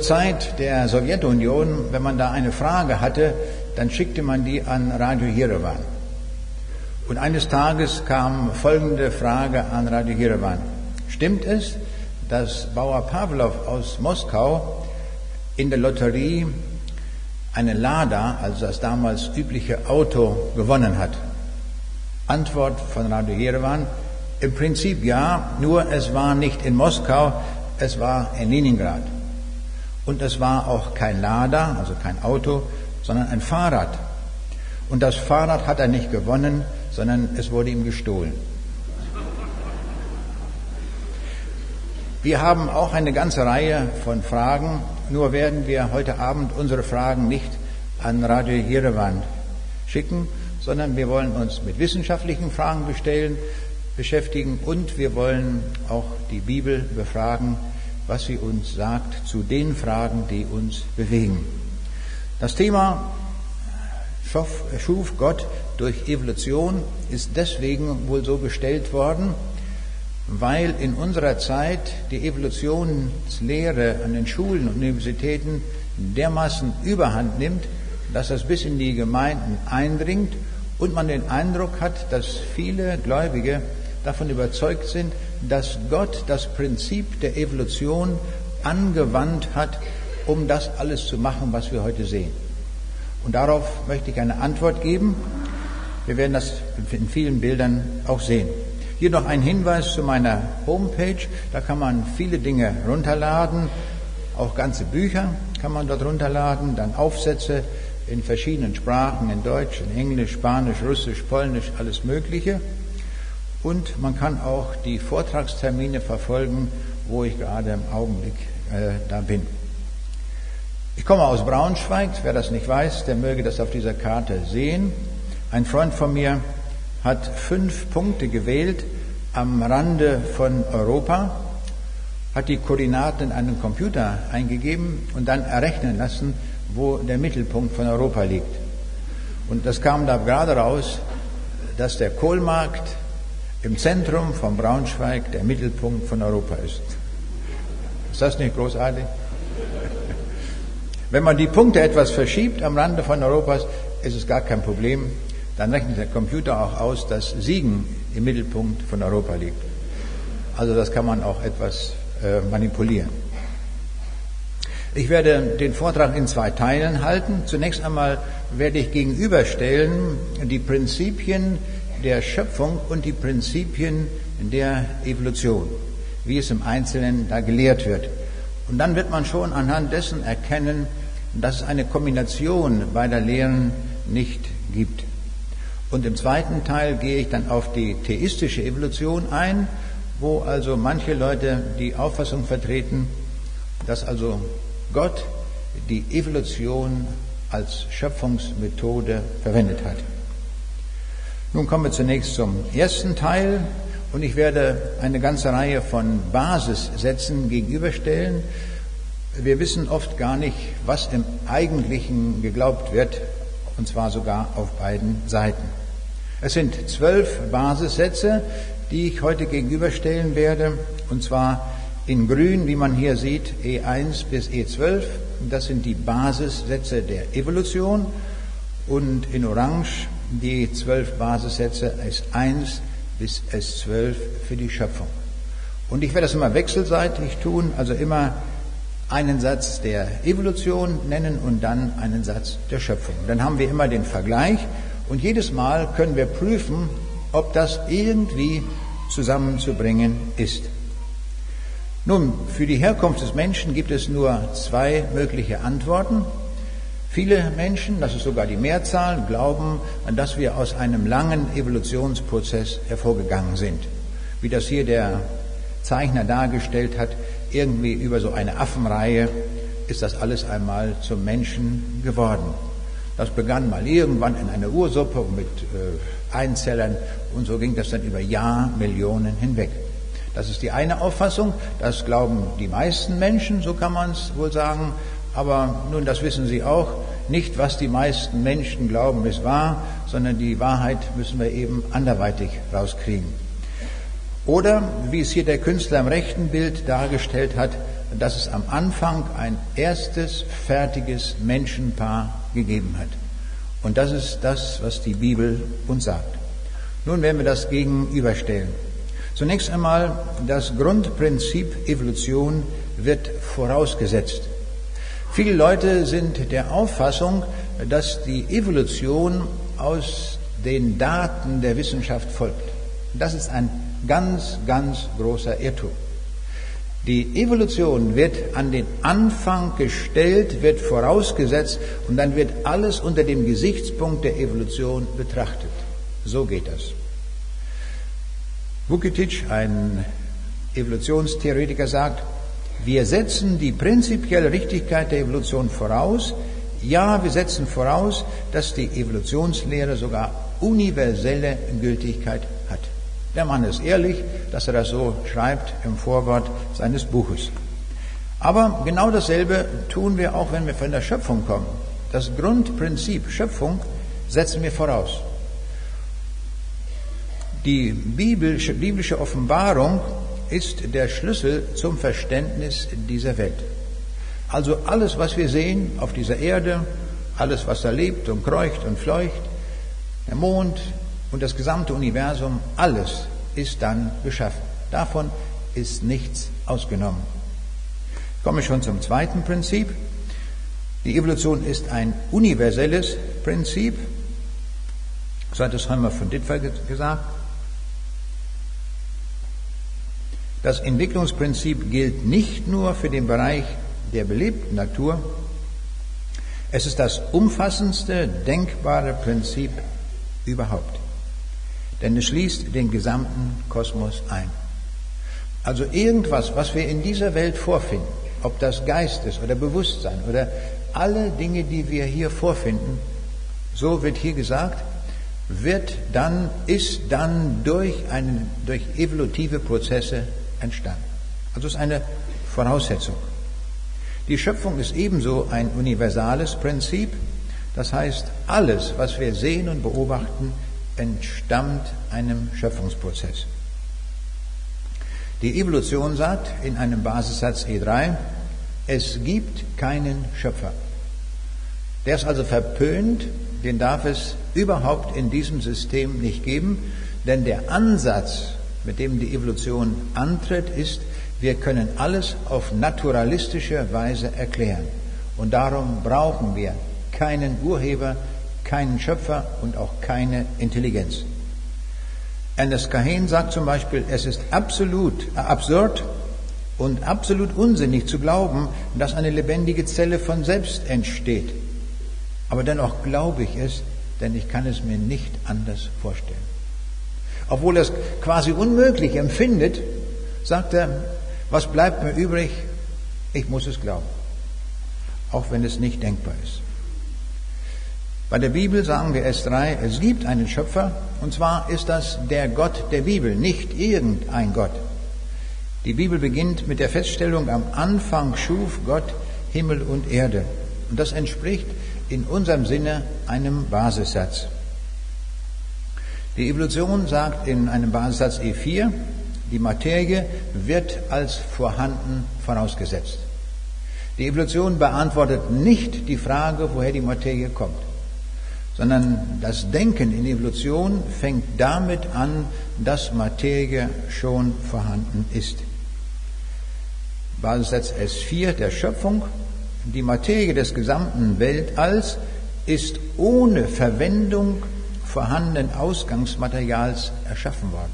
Zeit der Sowjetunion, wenn man da eine Frage hatte, dann schickte man die an Radio Yerevan. Und eines Tages kam folgende Frage an Radio Yerevan. Stimmt es, dass Bauer Pavlov aus Moskau in der Lotterie eine Lada, also das damals übliche Auto, gewonnen hat? Antwort von Radio Yerevan, im Prinzip ja, nur es war nicht in Moskau, es war in Leningrad. Und es war auch kein Lada, also kein Auto, sondern ein Fahrrad. Und das Fahrrad hat er nicht gewonnen, sondern es wurde ihm gestohlen. Wir haben auch eine ganze Reihe von Fragen, nur werden wir heute Abend unsere Fragen nicht an Radio Jerewan schicken, sondern wir wollen uns mit wissenschaftlichen Fragen bestellen, beschäftigen und wir wollen auch die Bibel befragen, was sie uns sagt zu den Fragen, die uns bewegen. Das Thema schuf Gott durch Evolution ist deswegen wohl so gestellt worden, weil in unserer Zeit die Evolutionslehre an den Schulen und Universitäten dermaßen überhand nimmt, dass das bis in die Gemeinden eindringt und man den Eindruck hat, dass viele Gläubige davon überzeugt sind, dass Gott das Prinzip der Evolution angewandt hat, um das alles zu machen, was wir heute sehen. Und darauf möchte ich eine Antwort geben. Wir werden das in vielen Bildern auch sehen. Hier noch ein Hinweis zu meiner Homepage. Da kann man viele Dinge runterladen. Auch ganze Bücher kann man dort runterladen. Dann Aufsätze in verschiedenen Sprachen, in Deutsch, in Englisch, Spanisch, Russisch, Polnisch, alles Mögliche. Und man kann auch die Vortragstermine verfolgen, wo ich gerade im Augenblick äh, da bin. Ich komme aus Braunschweig, wer das nicht weiß, der möge das auf dieser Karte sehen. Ein Freund von mir hat fünf Punkte gewählt am Rande von Europa, hat die Koordinaten in einen Computer eingegeben und dann errechnen lassen, wo der Mittelpunkt von Europa liegt. Und das kam da gerade raus, dass der Kohlmarkt im Zentrum von Braunschweig der Mittelpunkt von Europa ist. Ist das nicht großartig? Wenn man die Punkte etwas verschiebt am Rande von Europas, ist es gar kein Problem. Dann rechnet der Computer auch aus, dass Siegen im Mittelpunkt von Europa liegt. Also das kann man auch etwas äh, manipulieren. Ich werde den Vortrag in zwei Teilen halten. Zunächst einmal werde ich gegenüberstellen die Prinzipien der Schöpfung und die Prinzipien der Evolution, wie es im Einzelnen da gelehrt wird. Und dann wird man schon anhand dessen erkennen, dass es eine Kombination beider Lehren nicht gibt. Und im zweiten Teil gehe ich dann auf die theistische Evolution ein, wo also manche Leute die Auffassung vertreten, dass also Gott die Evolution als Schöpfungsmethode verwendet hat. Nun kommen wir zunächst zum ersten Teil und ich werde eine ganze Reihe von Basissätzen gegenüberstellen. Wir wissen oft gar nicht, was im Eigentlichen geglaubt wird, und zwar sogar auf beiden Seiten. Es sind zwölf Basissätze, die ich heute gegenüberstellen werde, und zwar in grün, wie man hier sieht, E1 bis E12. Das sind die Basissätze der Evolution und in orange die zwölf Basissätze S1 bis S12 für die Schöpfung. Und ich werde das immer wechselseitig tun, also immer einen Satz der Evolution nennen und dann einen Satz der Schöpfung. Dann haben wir immer den Vergleich und jedes Mal können wir prüfen, ob das irgendwie zusammenzubringen ist. Nun, für die Herkunft des Menschen gibt es nur zwei mögliche Antworten. Viele Menschen, das ist sogar die Mehrzahl, glauben, dass wir aus einem langen Evolutionsprozess hervorgegangen sind. Wie das hier der Zeichner dargestellt hat, irgendwie über so eine Affenreihe ist das alles einmal zum Menschen geworden. Das begann mal irgendwann in einer Ursuppe mit äh, Einzellern und so ging das dann über Jahrmillionen hinweg. Das ist die eine Auffassung, das glauben die meisten Menschen, so kann man es wohl sagen, aber nun, das wissen Sie auch, nicht was die meisten Menschen glauben, ist wahr, sondern die Wahrheit müssen wir eben anderweitig rauskriegen. Oder, wie es hier der Künstler im rechten Bild dargestellt hat, dass es am Anfang ein erstes fertiges Menschenpaar gegeben hat. Und das ist das, was die Bibel uns sagt. Nun werden wir das gegenüberstellen. Zunächst einmal, das Grundprinzip Evolution wird vorausgesetzt. Viele Leute sind der Auffassung, dass die Evolution aus den Daten der Wissenschaft folgt. Das ist ein ganz, ganz großer Irrtum. Die Evolution wird an den Anfang gestellt, wird vorausgesetzt und dann wird alles unter dem Gesichtspunkt der Evolution betrachtet. So geht das. Vukitic, ein Evolutionstheoretiker, sagt, wir setzen die prinzipielle Richtigkeit der Evolution voraus. Ja, wir setzen voraus, dass die Evolutionslehre sogar universelle Gültigkeit hat. Der Mann ist ehrlich, dass er das so schreibt im Vorwort seines Buches. Aber genau dasselbe tun wir auch, wenn wir von der Schöpfung kommen. Das Grundprinzip Schöpfung setzen wir voraus. Die biblische, Offenbarung ist der Schlüssel zum Verständnis dieser Welt. Also alles, was wir sehen auf dieser Erde, alles, was da lebt und kreucht und fleucht, der Mond und das gesamte Universum, alles ist dann geschaffen. Davon ist nichts ausgenommen. Ich komme schon zum zweiten Prinzip. Die Evolution ist ein universelles Prinzip. So hat es Heimer von Dittwer gesagt. Das Entwicklungsprinzip gilt nicht nur für den Bereich der belebten Natur, es ist das umfassendste denkbare Prinzip überhaupt. Denn es schließt den gesamten Kosmos ein. Also irgendwas, was wir in dieser Welt vorfinden, ob das Geist ist oder Bewusstsein oder alle Dinge, die wir hier vorfinden, so wird hier gesagt, wird dann, ist dann durch, einen, durch evolutive Prozesse entstanden. Also ist eine Voraussetzung. Die Schöpfung ist ebenso ein universales Prinzip. Das heißt, alles, was wir sehen und beobachten, entstammt einem Schöpfungsprozess. Die Evolution sagt in einem Basissatz E3, es gibt keinen Schöpfer. Der ist also verpönt, den darf es überhaupt in diesem System nicht geben, denn der Ansatz mit dem die Evolution antritt, ist, wir können alles auf naturalistische Weise erklären. Und darum brauchen wir keinen Urheber, keinen Schöpfer und auch keine Intelligenz. Ernest Cahen sagt zum Beispiel, es ist absolut äh, absurd und absolut unsinnig zu glauben, dass eine lebendige Zelle von selbst entsteht. Aber dennoch glaube ich es, denn ich kann es mir nicht anders vorstellen obwohl er es quasi unmöglich empfindet, sagt er, was bleibt mir übrig? Ich muss es glauben, auch wenn es nicht denkbar ist. Bei der Bibel sagen wir S3, es gibt einen Schöpfer, und zwar ist das der Gott der Bibel, nicht irgendein Gott. Die Bibel beginnt mit der Feststellung, am Anfang schuf Gott Himmel und Erde. Und das entspricht in unserem Sinne einem Basissatz. Die Evolution sagt in einem Basissatz E4, die Materie wird als vorhanden vorausgesetzt. Die Evolution beantwortet nicht die Frage, woher die Materie kommt, sondern das Denken in Evolution fängt damit an, dass Materie schon vorhanden ist. Basissatz S4 der Schöpfung, die Materie des gesamten Weltalls ist ohne Verwendung vorhandenen Ausgangsmaterials erschaffen worden.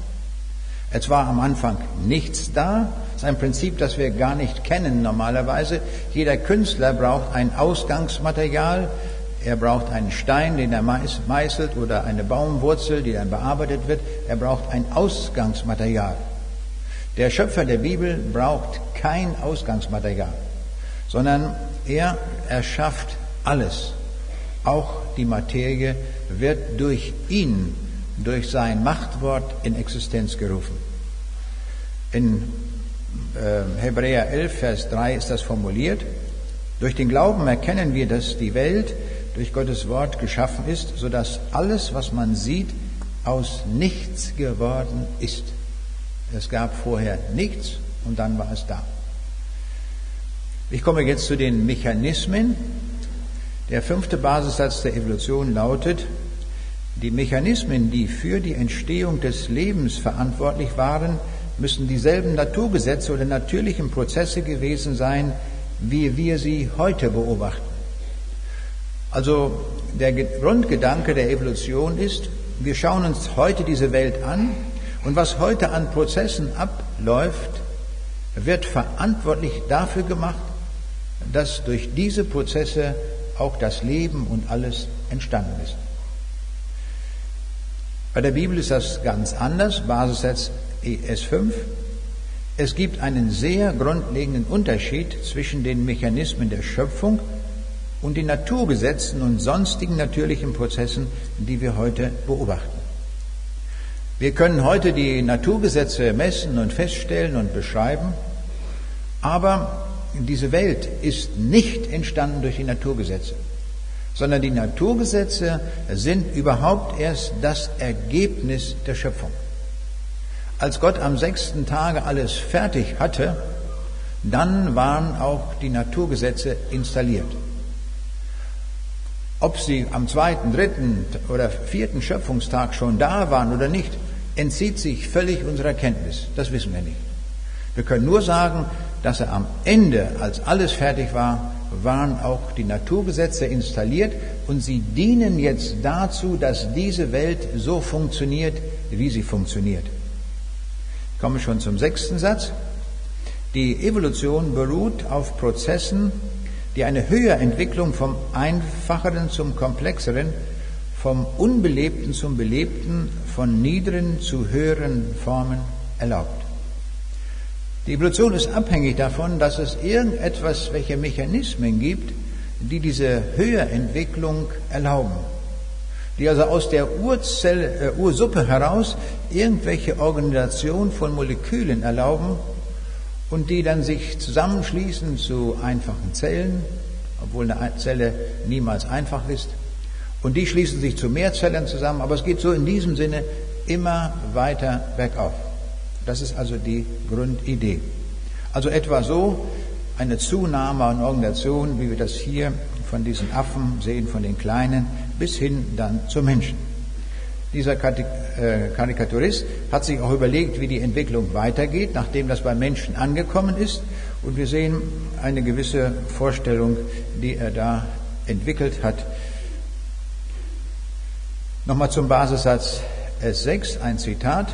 Es war am Anfang nichts da. Das ist ein Prinzip, das wir gar nicht kennen normalerweise. Jeder Künstler braucht ein Ausgangsmaterial. Er braucht einen Stein, den er meißelt, oder eine Baumwurzel, die dann bearbeitet wird. Er braucht ein Ausgangsmaterial. Der Schöpfer der Bibel braucht kein Ausgangsmaterial, sondern er erschafft alles, auch die Materie, wird durch ihn, durch sein Machtwort in Existenz gerufen. In äh, Hebräer 11, Vers 3 ist das formuliert. Durch den Glauben erkennen wir, dass die Welt durch Gottes Wort geschaffen ist, sodass alles, was man sieht, aus nichts geworden ist. Es gab vorher nichts und dann war es da. Ich komme jetzt zu den Mechanismen. Der fünfte Basissatz der Evolution lautet, die Mechanismen, die für die Entstehung des Lebens verantwortlich waren, müssen dieselben Naturgesetze oder natürlichen Prozesse gewesen sein, wie wir sie heute beobachten. Also der Grundgedanke der Evolution ist, wir schauen uns heute diese Welt an und was heute an Prozessen abläuft, wird verantwortlich dafür gemacht, dass durch diese Prozesse auch das Leben und alles entstanden ist. Bei der Bibel ist das ganz anders, Basissatz ES5. Es gibt einen sehr grundlegenden Unterschied zwischen den Mechanismen der Schöpfung und den Naturgesetzen und sonstigen natürlichen Prozessen, die wir heute beobachten. Wir können heute die Naturgesetze messen und feststellen und beschreiben, aber diese Welt ist nicht entstanden durch die Naturgesetze, sondern die Naturgesetze sind überhaupt erst das Ergebnis der Schöpfung. Als Gott am sechsten Tage alles fertig hatte, dann waren auch die Naturgesetze installiert. Ob sie am zweiten, dritten oder vierten Schöpfungstag schon da waren oder nicht, entzieht sich völlig unserer Kenntnis. Das wissen wir nicht. Wir können nur sagen, dass er am Ende, als alles fertig war, waren auch die Naturgesetze installiert und sie dienen jetzt dazu, dass diese Welt so funktioniert, wie sie funktioniert. Ich komme schon zum sechsten Satz. Die Evolution beruht auf Prozessen, die eine Höherentwicklung vom Einfacheren zum Komplexeren, vom Unbelebten zum Belebten, von niederen zu höheren Formen erlaubt. Die Evolution ist abhängig davon, dass es irgendetwas, welche Mechanismen gibt, die diese Höherentwicklung erlauben. Die also aus der Urzelle, äh, Ursuppe heraus irgendwelche Organisation von Molekülen erlauben und die dann sich zusammenschließen zu einfachen Zellen, obwohl eine Zelle niemals einfach ist. Und die schließen sich zu Mehrzellen zusammen, aber es geht so in diesem Sinne immer weiter bergauf. Das ist also die Grundidee. Also etwa so eine Zunahme an Organisation, wie wir das hier von diesen Affen sehen, von den Kleinen, bis hin dann zum Menschen. Dieser äh, Karikaturist hat sich auch überlegt, wie die Entwicklung weitergeht, nachdem das beim Menschen angekommen ist. Und wir sehen eine gewisse Vorstellung, die er da entwickelt hat. Nochmal zum Basissatz S6, ein Zitat.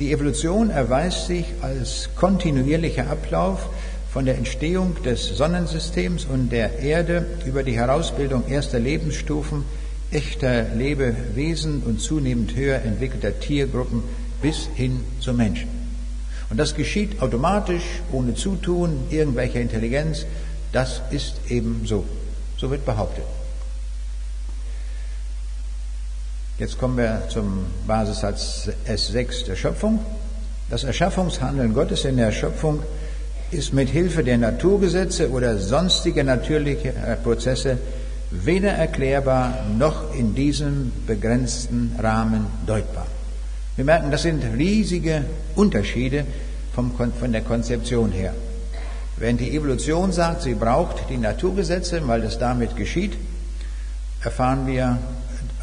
Die Evolution erweist sich als kontinuierlicher Ablauf von der Entstehung des Sonnensystems und der Erde über die Herausbildung erster Lebensstufen, echter Lebewesen und zunehmend höher entwickelter Tiergruppen bis hin zum Menschen. Und das geschieht automatisch, ohne Zutun irgendwelcher Intelligenz. Das ist eben so. So wird behauptet. Jetzt kommen wir zum Basissatz S6 der Schöpfung. Das Erschaffungshandeln Gottes in der Schöpfung ist mit Hilfe der Naturgesetze oder sonstiger natürlicher Prozesse weder erklärbar noch in diesem begrenzten Rahmen deutbar. Wir merken, das sind riesige Unterschiede vom, von der Konzeption her. Während die Evolution sagt, sie braucht die Naturgesetze, weil das damit geschieht, erfahren wir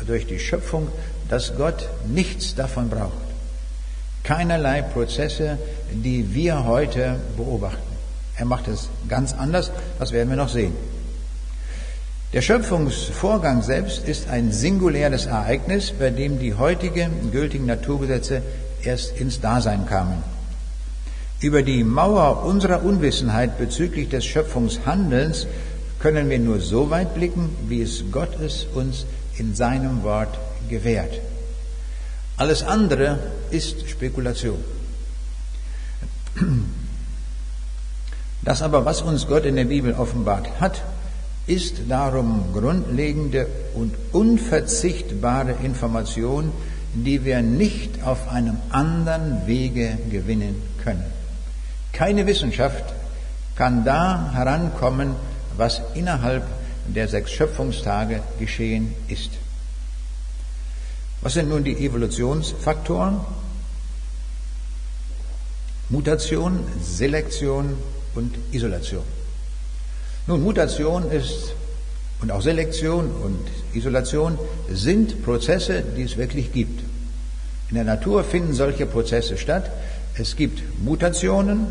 durch die Schöpfung, dass Gott nichts davon braucht. Keinerlei Prozesse, die wir heute beobachten. Er macht es ganz anders, das werden wir noch sehen. Der Schöpfungsvorgang selbst ist ein singuläres Ereignis, bei dem die heutigen gültigen Naturgesetze erst ins Dasein kamen. Über die Mauer unserer Unwissenheit bezüglich des Schöpfungshandelns können wir nur so weit blicken, wie es Gott es uns in seinem Wort gewährt. Alles andere ist Spekulation. Das aber, was uns Gott in der Bibel offenbart hat, ist darum grundlegende und unverzichtbare Information, die wir nicht auf einem anderen Wege gewinnen können. Keine Wissenschaft kann da herankommen, was innerhalb der sechs Schöpfungstage geschehen ist. Was sind nun die Evolutionsfaktoren? Mutation, Selektion und Isolation. Nun, Mutation ist und auch Selektion und Isolation sind Prozesse, die es wirklich gibt. In der Natur finden solche Prozesse statt. Es gibt Mutationen,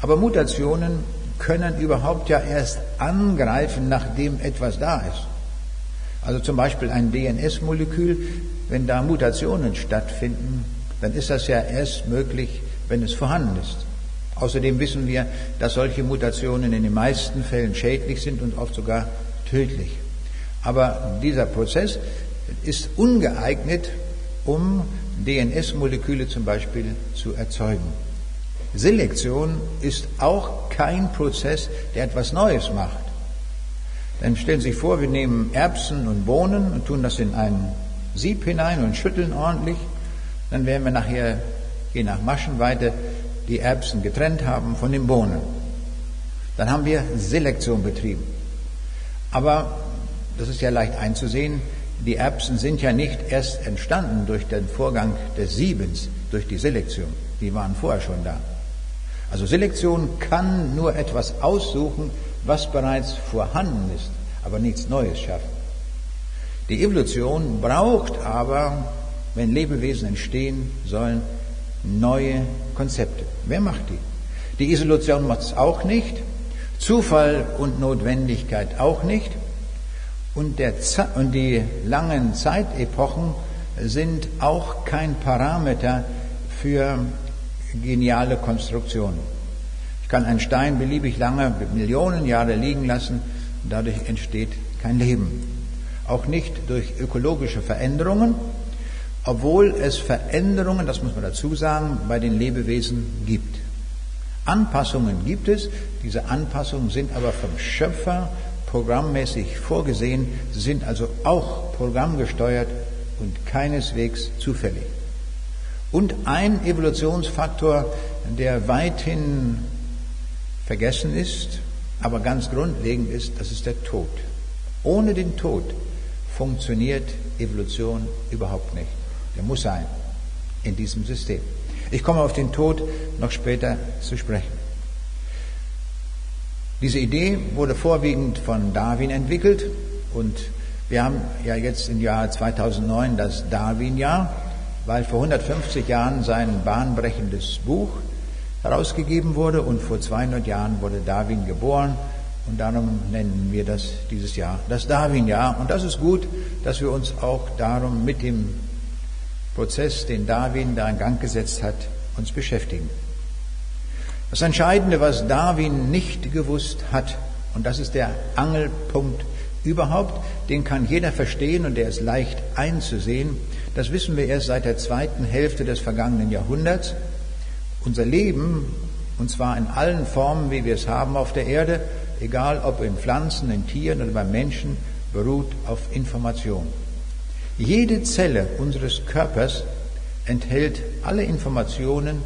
aber Mutationen können überhaupt ja erst angreifen, nachdem etwas da ist. Also zum Beispiel ein DNS-Molekül, wenn da Mutationen stattfinden, dann ist das ja erst möglich, wenn es vorhanden ist. Außerdem wissen wir, dass solche Mutationen in den meisten Fällen schädlich sind und oft sogar tödlich. Aber dieser Prozess ist ungeeignet, um DNS-Moleküle zum Beispiel zu erzeugen. Selektion ist auch kein Prozess, der etwas Neues macht. Dann stellen Sie sich vor, wir nehmen Erbsen und Bohnen und tun das in ein Sieb hinein und schütteln ordentlich. Dann werden wir nachher, je nach Maschenweite, die Erbsen getrennt haben von den Bohnen. Dann haben wir Selektion betrieben. Aber, das ist ja leicht einzusehen, die Erbsen sind ja nicht erst entstanden durch den Vorgang des Siebens, durch die Selektion. Die waren vorher schon da. Also Selektion kann nur etwas aussuchen, was bereits vorhanden ist, aber nichts Neues schaffen. Die Evolution braucht aber, wenn Lebewesen entstehen sollen, neue Konzepte. Wer macht die? Die Isolation macht es auch nicht, Zufall und Notwendigkeit auch nicht. Und, und die langen Zeitepochen sind auch kein Parameter für geniale Konstruktionen. Ich kann einen Stein beliebig lange, Millionen Jahre liegen lassen dadurch entsteht kein Leben. Auch nicht durch ökologische Veränderungen, obwohl es Veränderungen, das muss man dazu sagen, bei den Lebewesen gibt. Anpassungen gibt es, diese Anpassungen sind aber vom Schöpfer programmmäßig vorgesehen, sind also auch programmgesteuert und keineswegs zufällig. Und ein Evolutionsfaktor, der weithin vergessen ist, aber ganz grundlegend ist, das ist der Tod. Ohne den Tod funktioniert Evolution überhaupt nicht. Der muss sein in diesem System. Ich komme auf den Tod noch später zu sprechen. Diese Idee wurde vorwiegend von Darwin entwickelt und wir haben ja jetzt im Jahr 2009 das Darwin-Jahr, weil vor 150 Jahren sein bahnbrechendes Buch herausgegeben wurde und vor 200 Jahren wurde Darwin geboren und darum nennen wir das dieses Jahr das Darwin-Jahr. Und das ist gut, dass wir uns auch darum mit dem Prozess, den Darwin da in Gang gesetzt hat, uns beschäftigen. Das Entscheidende, was Darwin nicht gewusst hat, und das ist der Angelpunkt überhaupt, den kann jeder verstehen und der ist leicht einzusehen, das wissen wir erst seit der zweiten Hälfte des vergangenen Jahrhunderts. Unser Leben, und zwar in allen Formen, wie wir es haben auf der Erde, egal ob in Pflanzen, in Tieren oder beim Menschen, beruht auf Information. Jede Zelle unseres Körpers enthält alle Informationen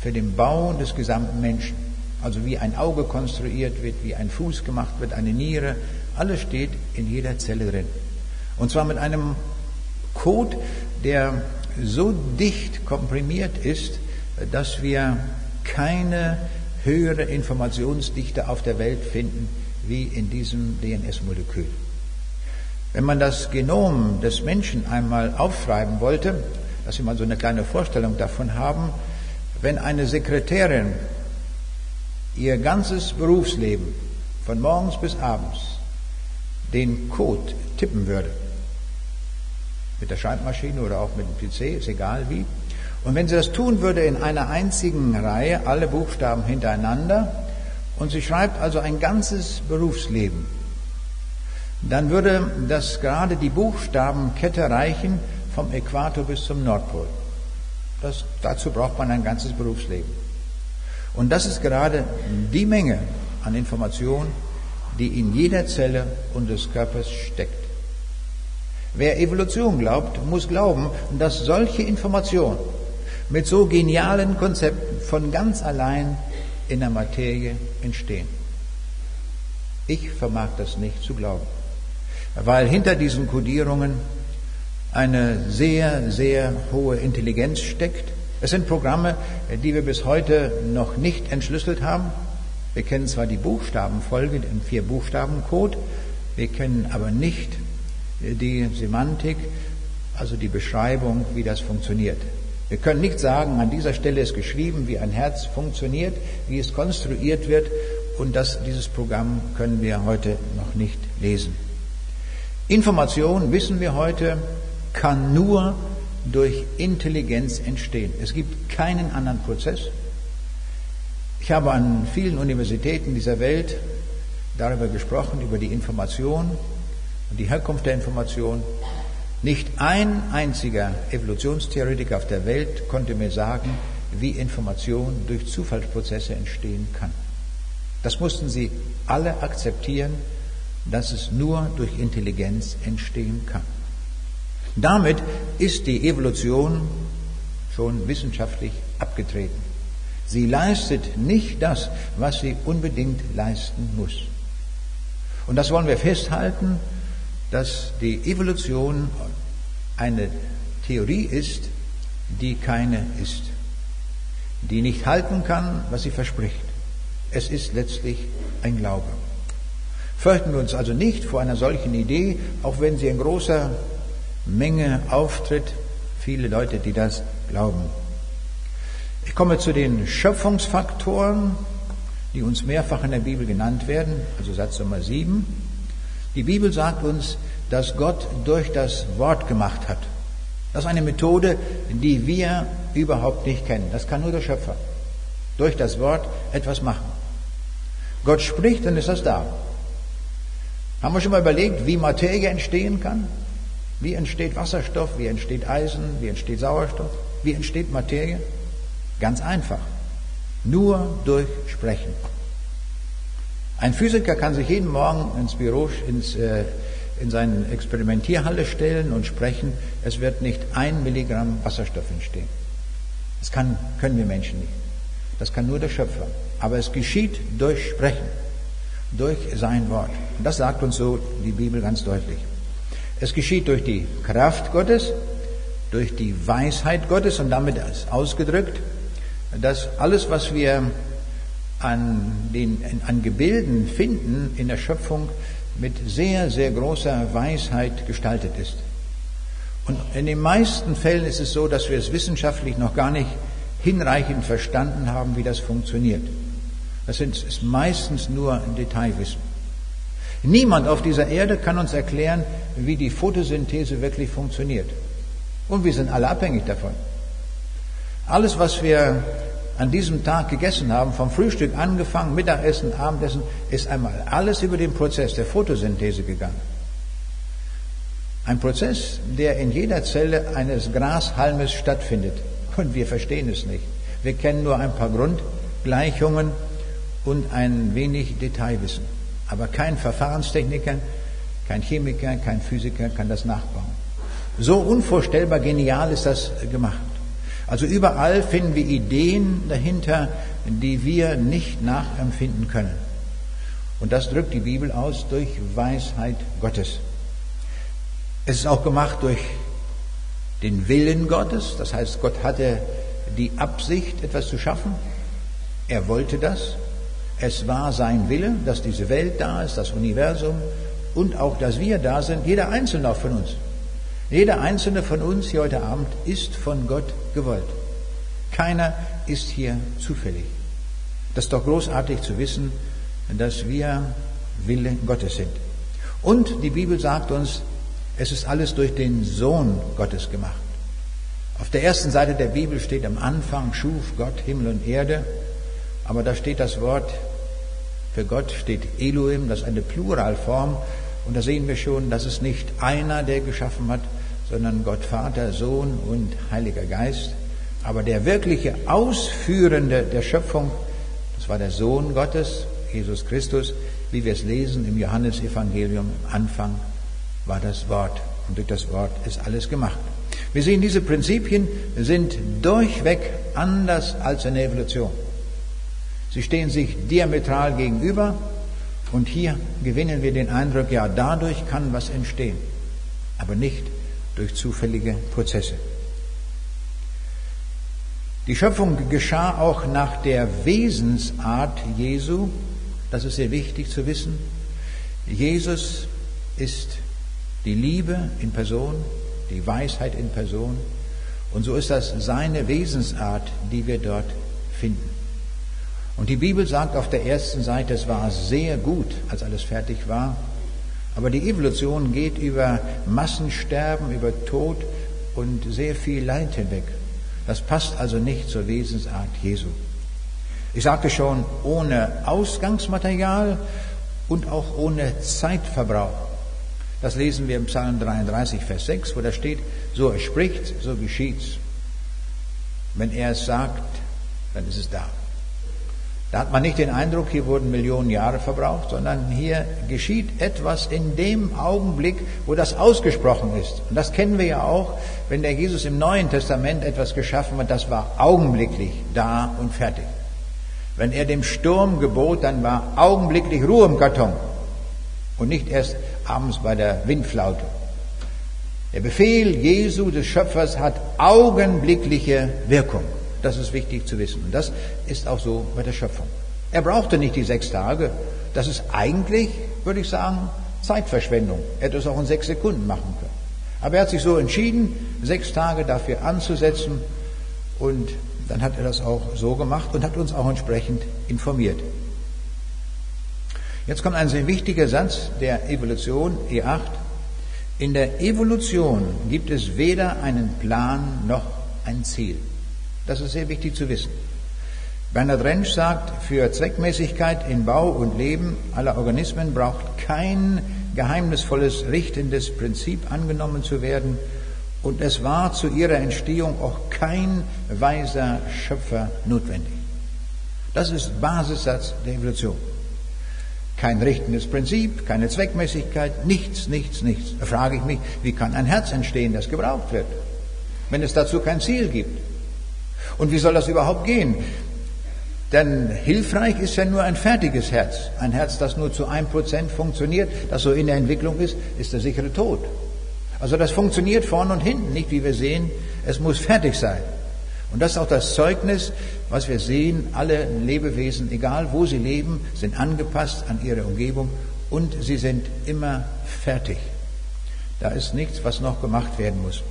für den Bau des gesamten Menschen. Also wie ein Auge konstruiert wird, wie ein Fuß gemacht wird, eine Niere, alles steht in jeder Zelle drin. Und zwar mit einem Code, der so dicht komprimiert ist, dass wir keine höhere Informationsdichte auf der Welt finden wie in diesem DNS-Molekül. Wenn man das Genom des Menschen einmal aufschreiben wollte, dass Sie mal so eine kleine Vorstellung davon haben, wenn eine Sekretärin ihr ganzes Berufsleben von morgens bis abends den Code tippen würde, mit der Schreibmaschine oder auch mit dem PC, ist egal wie, und wenn sie das tun würde in einer einzigen Reihe, alle Buchstaben hintereinander, und sie schreibt also ein ganzes Berufsleben, dann würde das gerade die Buchstabenkette reichen vom Äquator bis zum Nordpol. Das, dazu braucht man ein ganzes Berufsleben. Und das ist gerade die Menge an Information, die in jeder Zelle unseres Körpers steckt. Wer Evolution glaubt, muss glauben, dass solche Informationen mit so genialen Konzepten von ganz allein in der Materie entstehen. Ich vermag das nicht zu glauben weil hinter diesen Kodierungen eine sehr, sehr hohe Intelligenz steckt. Es sind Programme, die wir bis heute noch nicht entschlüsselt haben. Wir kennen zwar die Buchstabenfolge, den vier Buchstabencode, wir kennen aber nicht die Semantik, also die Beschreibung, wie das funktioniert. Wir können nicht sagen, an dieser Stelle ist geschrieben, wie ein Herz funktioniert, wie es konstruiert wird und das, dieses Programm können wir heute noch nicht lesen. Information, wissen wir heute, kann nur durch Intelligenz entstehen. Es gibt keinen anderen Prozess. Ich habe an vielen Universitäten dieser Welt darüber gesprochen, über die Information und die Herkunft der Information. Nicht ein einziger Evolutionstheoretiker auf der Welt konnte mir sagen, wie Information durch Zufallsprozesse entstehen kann. Das mussten sie alle akzeptieren, dass es nur durch Intelligenz entstehen kann. Damit ist die Evolution schon wissenschaftlich abgetreten. Sie leistet nicht das, was sie unbedingt leisten muss. Und das wollen wir festhalten, dass die Evolution eine Theorie ist, die keine ist, die nicht halten kann, was sie verspricht. Es ist letztlich ein Glaube. Fürchten wir uns also nicht vor einer solchen Idee, auch wenn sie in großer Menge auftritt, viele Leute, die das glauben. Ich komme zu den Schöpfungsfaktoren, die uns mehrfach in der Bibel genannt werden, also Satz Nummer 7. Die Bibel sagt uns, dass Gott durch das Wort gemacht hat. Das ist eine Methode, die wir überhaupt nicht kennen. Das kann nur der Schöpfer. Durch das Wort etwas machen. Gott spricht, dann ist das da. Haben wir schon mal überlegt, wie Materie entstehen kann? Wie entsteht Wasserstoff? Wie entsteht Eisen? Wie entsteht Sauerstoff? Wie entsteht Materie? Ganz einfach. Nur durch Sprechen. Ein Physiker kann sich jeden Morgen ins Büro, ins, äh, in seine Experimentierhalle stellen und sprechen. Es wird nicht ein Milligramm Wasserstoff entstehen. Das kann, können wir Menschen nicht. Das kann nur der Schöpfer. Aber es geschieht durch Sprechen, durch sein Wort. Und das sagt uns so die Bibel ganz deutlich. Es geschieht durch die Kraft Gottes, durch die Weisheit Gottes und damit ist ausgedrückt, dass alles, was wir an, den, an Gebilden finden in der Schöpfung, mit sehr, sehr großer Weisheit gestaltet ist. Und in den meisten Fällen ist es so, dass wir es wissenschaftlich noch gar nicht hinreichend verstanden haben, wie das funktioniert. Das ist meistens nur ein Detailwissen. Niemand auf dieser Erde kann uns erklären, wie die Photosynthese wirklich funktioniert. Und wir sind alle abhängig davon. Alles, was wir an diesem Tag gegessen haben, vom Frühstück angefangen, Mittagessen, Abendessen, ist einmal alles über den Prozess der Photosynthese gegangen. Ein Prozess, der in jeder Zelle eines Grashalmes stattfindet. Und wir verstehen es nicht. Wir kennen nur ein paar Grundgleichungen und ein wenig Detailwissen. Aber kein Verfahrenstechniker, kein Chemiker, kein Physiker kann das nachbauen. So unvorstellbar genial ist das gemacht. Also überall finden wir Ideen dahinter, die wir nicht nachempfinden können. Und das drückt die Bibel aus durch Weisheit Gottes. Es ist auch gemacht durch den Willen Gottes. Das heißt, Gott hatte die Absicht, etwas zu schaffen. Er wollte das. Es war sein Wille, dass diese Welt da ist, das Universum und auch, dass wir da sind, jeder Einzelne von uns. Jeder Einzelne von uns hier heute Abend ist von Gott gewollt. Keiner ist hier zufällig. Das ist doch großartig zu wissen, dass wir Wille Gottes sind. Und die Bibel sagt uns, es ist alles durch den Sohn Gottes gemacht. Auf der ersten Seite der Bibel steht am Anfang schuf Gott Himmel und Erde, aber da steht das Wort, für Gott steht Elohim, das ist eine Pluralform und da sehen wir schon, dass es nicht einer, der geschaffen hat, sondern Gott Vater, Sohn und Heiliger Geist. Aber der wirkliche Ausführende der Schöpfung, das war der Sohn Gottes, Jesus Christus, wie wir es lesen im Johannesevangelium am Anfang war das Wort. Und durch das Wort ist alles gemacht. Wir sehen, diese Prinzipien sind durchweg anders als in der Evolution. Sie stehen sich diametral gegenüber und hier gewinnen wir den Eindruck, ja, dadurch kann was entstehen, aber nicht durch zufällige Prozesse. Die Schöpfung geschah auch nach der Wesensart Jesu. Das ist sehr wichtig zu wissen. Jesus ist die Liebe in Person, die Weisheit in Person. Und so ist das seine Wesensart, die wir dort finden. Und die Bibel sagt auf der ersten Seite, es war sehr gut, als alles fertig war. Aber die Evolution geht über Massensterben, über Tod und sehr viel Leid hinweg. Das passt also nicht zur Wesensart Jesu. Ich sagte schon, ohne Ausgangsmaterial und auch ohne Zeitverbrauch. Das lesen wir im Psalm 33, Vers 6, wo da steht, so er spricht, so geschieht's. Wenn er es sagt, dann ist es da. Da hat man nicht den Eindruck, hier wurden Millionen Jahre verbraucht, sondern hier geschieht etwas in dem Augenblick, wo das ausgesprochen ist. Und das kennen wir ja auch, wenn der Jesus im Neuen Testament etwas geschaffen hat, das war augenblicklich da und fertig. Wenn er dem Sturm gebot, dann war augenblicklich Ruhe im Karton und nicht erst abends bei der Windflaute. Der Befehl Jesu des Schöpfers hat augenblickliche Wirkung. Das ist wichtig zu wissen. Und das ist auch so bei der Schöpfung. Er brauchte nicht die sechs Tage. Das ist eigentlich, würde ich sagen, Zeitverschwendung. Er hätte es auch in sechs Sekunden machen können. Aber er hat sich so entschieden, sechs Tage dafür anzusetzen und dann hat er das auch so gemacht und hat uns auch entsprechend informiert. Jetzt kommt ein sehr wichtiger Satz der Evolution, E8. In der Evolution gibt es weder einen Plan noch ein Ziel. Das ist sehr wichtig zu wissen. Bernhard Rentsch sagt, für Zweckmäßigkeit in Bau und Leben aller Organismen braucht kein geheimnisvolles, richtendes Prinzip angenommen zu werden, und es war zu ihrer Entstehung auch kein weiser Schöpfer notwendig. Das ist Basissatz der Evolution. Kein richtendes Prinzip, keine Zweckmäßigkeit, nichts, nichts, nichts. Da frage ich mich, wie kann ein Herz entstehen, das gebraucht wird, wenn es dazu kein Ziel gibt? Und wie soll das überhaupt gehen? Denn hilfreich ist ja nur ein fertiges Herz. Ein Herz, das nur zu einem Prozent funktioniert, das so in der Entwicklung ist, ist der sichere Tod. Also das funktioniert vorn und hinten nicht, wie wir sehen. Es muss fertig sein. Und das ist auch das Zeugnis, was wir sehen. Alle Lebewesen, egal wo sie leben, sind angepasst an ihre Umgebung und sie sind immer fertig. Da ist nichts, was noch gemacht werden muss.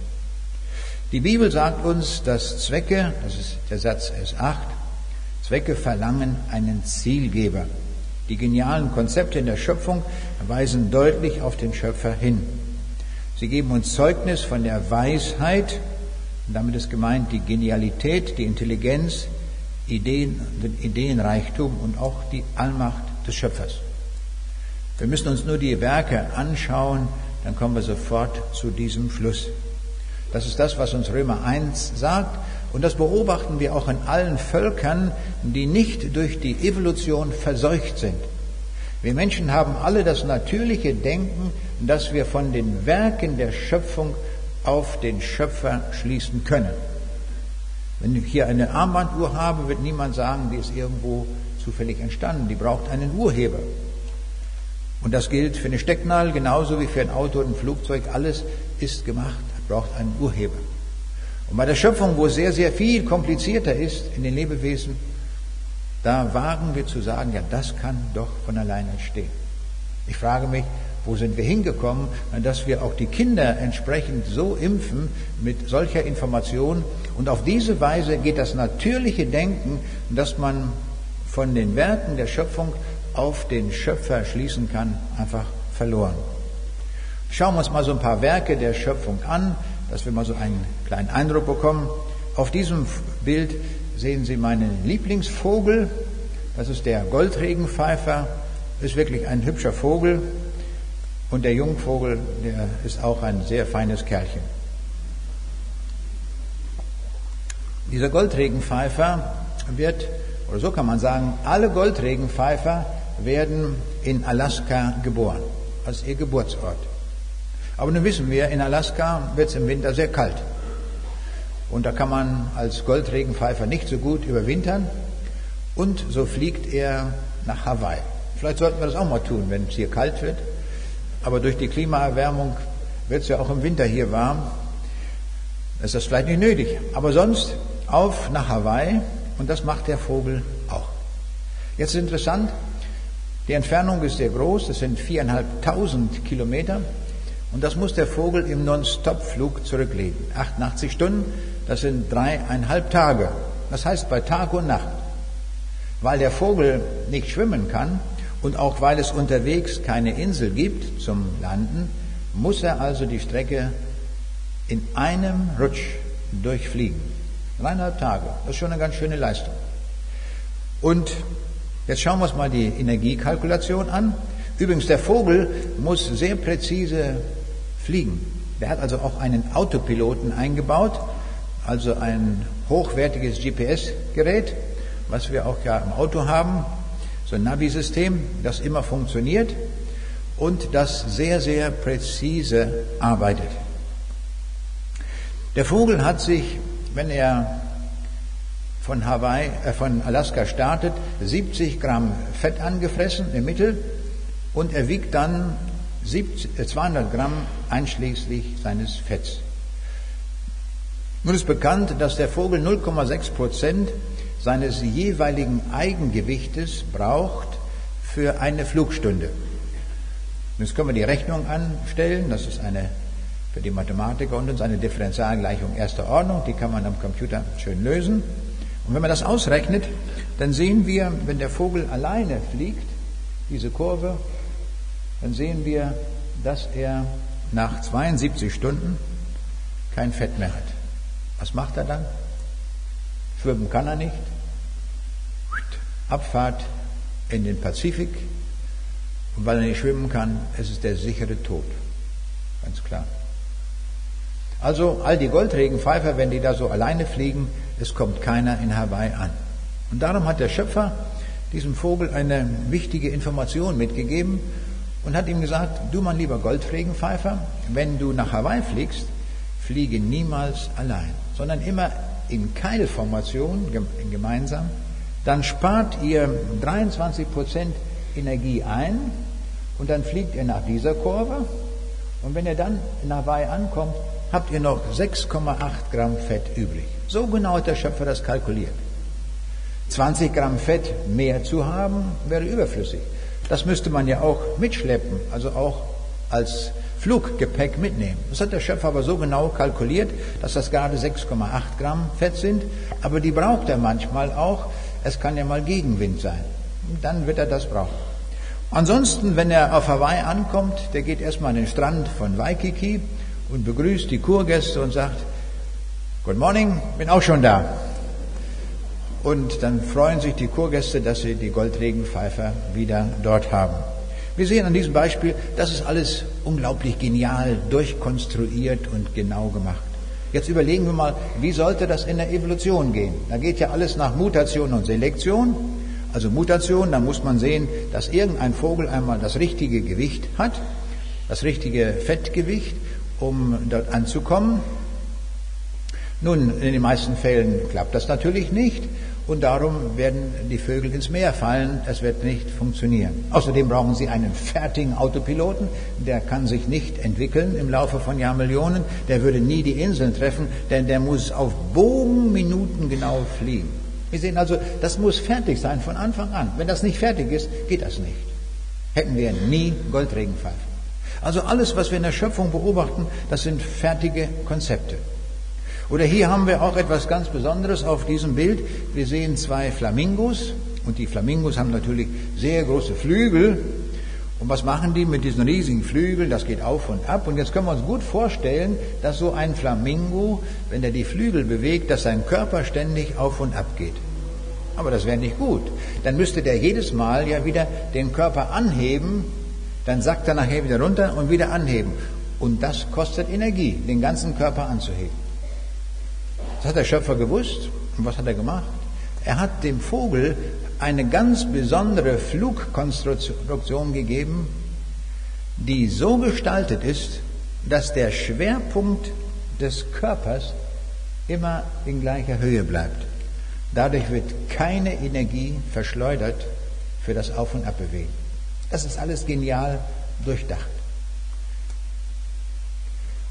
Die Bibel sagt uns, dass Zwecke, das ist der Satz S8, Zwecke verlangen einen Zielgeber. Die genialen Konzepte in der Schöpfung weisen deutlich auf den Schöpfer hin. Sie geben uns Zeugnis von der Weisheit, und damit ist gemeint die Genialität, die Intelligenz, Ideen, den Ideenreichtum und auch die Allmacht des Schöpfers. Wir müssen uns nur die Werke anschauen, dann kommen wir sofort zu diesem Schluss. Das ist das, was uns Römer 1 sagt. Und das beobachten wir auch in allen Völkern, die nicht durch die Evolution verseucht sind. Wir Menschen haben alle das natürliche Denken, dass wir von den Werken der Schöpfung auf den Schöpfer schließen können. Wenn ich hier eine Armbanduhr habe, wird niemand sagen, die ist irgendwo zufällig entstanden. Die braucht einen Urheber. Und das gilt für eine Stecknadel genauso wie für ein Auto und ein Flugzeug. Alles ist gemacht braucht einen Urheber. Und bei der Schöpfung, wo es sehr, sehr viel komplizierter ist in den Lebewesen, da wagen wir zu sagen, ja, das kann doch von allein entstehen. Ich frage mich, wo sind wir hingekommen, dass wir auch die Kinder entsprechend so impfen mit solcher Information. Und auf diese Weise geht das natürliche Denken, dass man von den Werken der Schöpfung auf den Schöpfer schließen kann, einfach verloren. Schauen wir uns mal so ein paar Werke der Schöpfung an, dass wir mal so einen kleinen Eindruck bekommen. Auf diesem Bild sehen Sie meinen Lieblingsvogel. Das ist der Goldregenpfeifer. Ist wirklich ein hübscher Vogel. Und der Jungvogel, der ist auch ein sehr feines Kerlchen. Dieser Goldregenpfeifer wird, oder so kann man sagen, alle Goldregenpfeifer werden in Alaska geboren, als ihr Geburtsort. Aber nun wissen wir, in Alaska wird es im Winter sehr kalt. Und da kann man als Goldregenpfeifer nicht so gut überwintern. Und so fliegt er nach Hawaii. Vielleicht sollten wir das auch mal tun, wenn es hier kalt wird. Aber durch die Klimaerwärmung wird es ja auch im Winter hier warm. ist das vielleicht nicht nötig. Aber sonst, auf nach Hawaii und das macht der Vogel auch. Jetzt ist interessant, die Entfernung ist sehr groß, das sind viereinhalbtausend Kilometer und das muss der Vogel im Non-Stop-Flug zurücklegen. 88 Stunden, das sind dreieinhalb Tage. Das heißt bei Tag und Nacht. Weil der Vogel nicht schwimmen kann und auch weil es unterwegs keine Insel gibt zum Landen, muss er also die Strecke in einem Rutsch durchfliegen. Dreieinhalb Tage, das ist schon eine ganz schöne Leistung. Und jetzt schauen wir uns mal die Energiekalkulation an. Übrigens, der Vogel muss sehr präzise fliegen. Der hat also auch einen Autopiloten eingebaut, also ein hochwertiges GPS-Gerät, was wir auch ja im Auto haben, so ein Navi-System, das immer funktioniert und das sehr, sehr präzise arbeitet. Der Vogel hat sich, wenn er von Hawaii, äh, von Alaska startet, 70 Gramm Fett angefressen im Mittel und er wiegt dann 70, 200 äh, Gramm einschließlich seines Fetts. Nun ist bekannt, dass der Vogel 0,6 Prozent seines jeweiligen Eigengewichtes braucht für eine Flugstunde. Jetzt können wir die Rechnung anstellen. Das ist eine für die Mathematiker und uns eine Differentialgleichung erster Ordnung. Die kann man am Computer schön lösen. Und wenn man das ausrechnet, dann sehen wir, wenn der Vogel alleine fliegt, diese Kurve, dann sehen wir, dass er nach 72 Stunden kein Fett mehr hat. Was macht er dann? Schwimmen kann er nicht. Abfahrt in den Pazifik, und weil er nicht schwimmen kann, es ist der sichere Tod. Ganz klar. Also all die Goldregenpfeifer, wenn die da so alleine fliegen, es kommt keiner in Hawaii an. Und darum hat der Schöpfer diesem Vogel eine wichtige Information mitgegeben und hat ihm gesagt, du mein lieber Goldregenpfeifer, wenn du nach Hawaii fliegst, fliege niemals allein, sondern immer in Keilformation gemeinsam, dann spart ihr 23 Prozent Energie ein und dann fliegt ihr nach dieser Kurve und wenn ihr dann in Hawaii ankommt, habt ihr noch 6,8 Gramm Fett übrig. So genau hat der Schöpfer das kalkuliert. 20 Gramm Fett mehr zu haben, wäre überflüssig. Das müsste man ja auch mitschleppen, also auch als Fluggepäck mitnehmen. Das hat der Schöpfer aber so genau kalkuliert, dass das gerade 6,8 Gramm Fett sind, aber die braucht er manchmal auch. Es kann ja mal Gegenwind sein. Dann wird er das brauchen. Ansonsten, wenn er auf Hawaii ankommt, der geht erstmal an den Strand von Waikiki und begrüßt die Kurgäste und sagt, Good morning, bin auch schon da. Und dann freuen sich die Kurgäste, dass sie die Goldregenpfeifer wieder dort haben. Wir sehen an diesem Beispiel, das ist alles unglaublich genial durchkonstruiert und genau gemacht. Jetzt überlegen wir mal, wie sollte das in der Evolution gehen? Da geht ja alles nach Mutation und Selektion. Also Mutation, da muss man sehen, dass irgendein Vogel einmal das richtige Gewicht hat, das richtige Fettgewicht, um dort anzukommen. Nun, in den meisten Fällen klappt das natürlich nicht und darum werden die Vögel ins Meer fallen. Es wird nicht funktionieren. Außerdem brauchen sie einen fertigen Autopiloten, der kann sich nicht entwickeln im Laufe von Jahrmillionen. Der würde nie die Inseln treffen, denn der muss auf Bogenminuten genau fliegen. Wir sehen also, das muss fertig sein von Anfang an. Wenn das nicht fertig ist, geht das nicht. Hätten wir nie Goldregenpfeifen. Also alles, was wir in der Schöpfung beobachten, das sind fertige Konzepte. Oder hier haben wir auch etwas ganz Besonderes auf diesem Bild. Wir sehen zwei Flamingos und die Flamingos haben natürlich sehr große Flügel. Und was machen die mit diesen riesigen Flügeln? Das geht auf und ab. Und jetzt können wir uns gut vorstellen, dass so ein Flamingo, wenn er die Flügel bewegt, dass sein Körper ständig auf und ab geht. Aber das wäre nicht gut. Dann müsste der jedes Mal ja wieder den Körper anheben, dann sackt er nachher wieder runter und wieder anheben. Und das kostet Energie, den ganzen Körper anzuheben. Das hat der Schöpfer gewusst. Und was hat er gemacht? Er hat dem Vogel eine ganz besondere Flugkonstruktion gegeben, die so gestaltet ist, dass der Schwerpunkt des Körpers immer in gleicher Höhe bleibt. Dadurch wird keine Energie verschleudert für das Auf- und Abbewegen. Das ist alles genial durchdacht.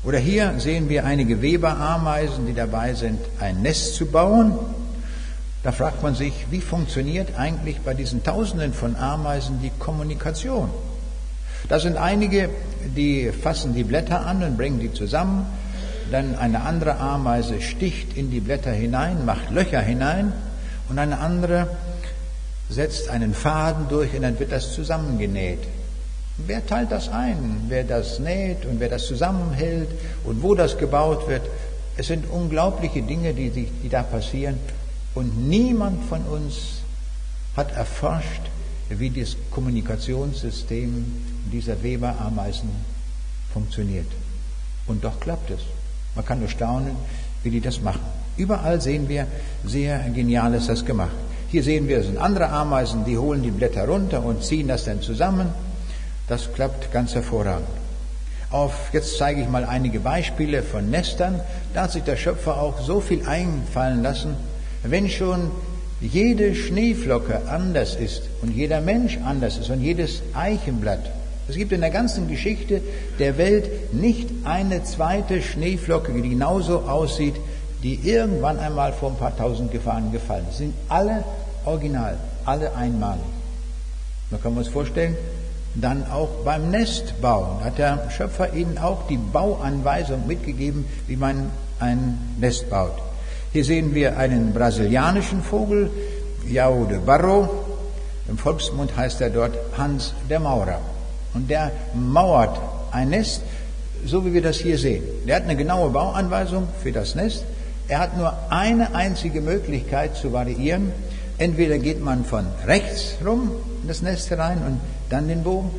Oder hier sehen wir einige Weberameisen, die dabei sind, ein Nest zu bauen. Da fragt man sich, wie funktioniert eigentlich bei diesen Tausenden von Ameisen die Kommunikation? Da sind einige, die fassen die Blätter an und bringen die zusammen. Dann eine andere Ameise sticht in die Blätter hinein, macht Löcher hinein. Und eine andere setzt einen Faden durch und dann wird das zusammengenäht. Wer teilt das ein? Wer das näht und wer das zusammenhält und wo das gebaut wird? Es sind unglaubliche Dinge, die, die, die da passieren. Und niemand von uns hat erforscht, wie das Kommunikationssystem dieser Weberameisen funktioniert. Und doch klappt es. Man kann nur staunen, wie die das machen. Überall sehen wir, sehr genial ist das gemacht. Hier sehen wir, es sind andere Ameisen, die holen die Blätter runter und ziehen das dann zusammen. Das klappt ganz hervorragend. Auf, jetzt zeige ich mal einige Beispiele von Nestern. Da hat sich der Schöpfer auch so viel einfallen lassen. Wenn schon jede Schneeflocke anders ist und jeder Mensch anders ist und jedes Eichenblatt, es gibt in der ganzen Geschichte der Welt nicht eine zweite Schneeflocke, die genauso aussieht, die irgendwann einmal vor ein paar tausend Gefahren gefallen ist. Sind alle original, alle einmalig. Man kann uns vorstellen, dann auch beim Nestbauen hat der Schöpfer ihnen auch die Bauanweisung mitgegeben, wie man ein Nest baut. Hier sehen wir einen brasilianischen Vogel, Jao de Barro. Im Volksmund heißt er dort Hans der Maurer. Und der mauert ein Nest, so wie wir das hier sehen. Der hat eine genaue Bauanweisung für das Nest. Er hat nur eine einzige Möglichkeit zu variieren. Entweder geht man von rechts rum in das Nest herein und dann den Bogen,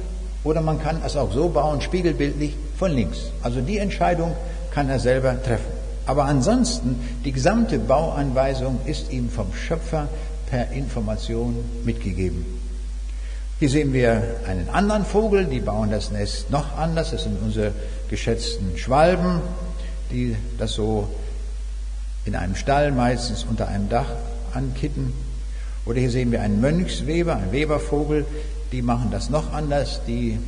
oder man kann es auch so bauen, spiegelbildlich von links. Also die Entscheidung kann er selber treffen. Aber ansonsten, die gesamte Bauanweisung ist ihm vom Schöpfer per Information mitgegeben. Hier sehen wir einen anderen Vogel, die bauen das Nest noch anders. Das sind unsere geschätzten Schwalben, die das so in einem Stall, meistens unter einem Dach, ankitten. Oder hier sehen wir einen Mönchsweber, einen Webervogel, die machen das noch anders. Die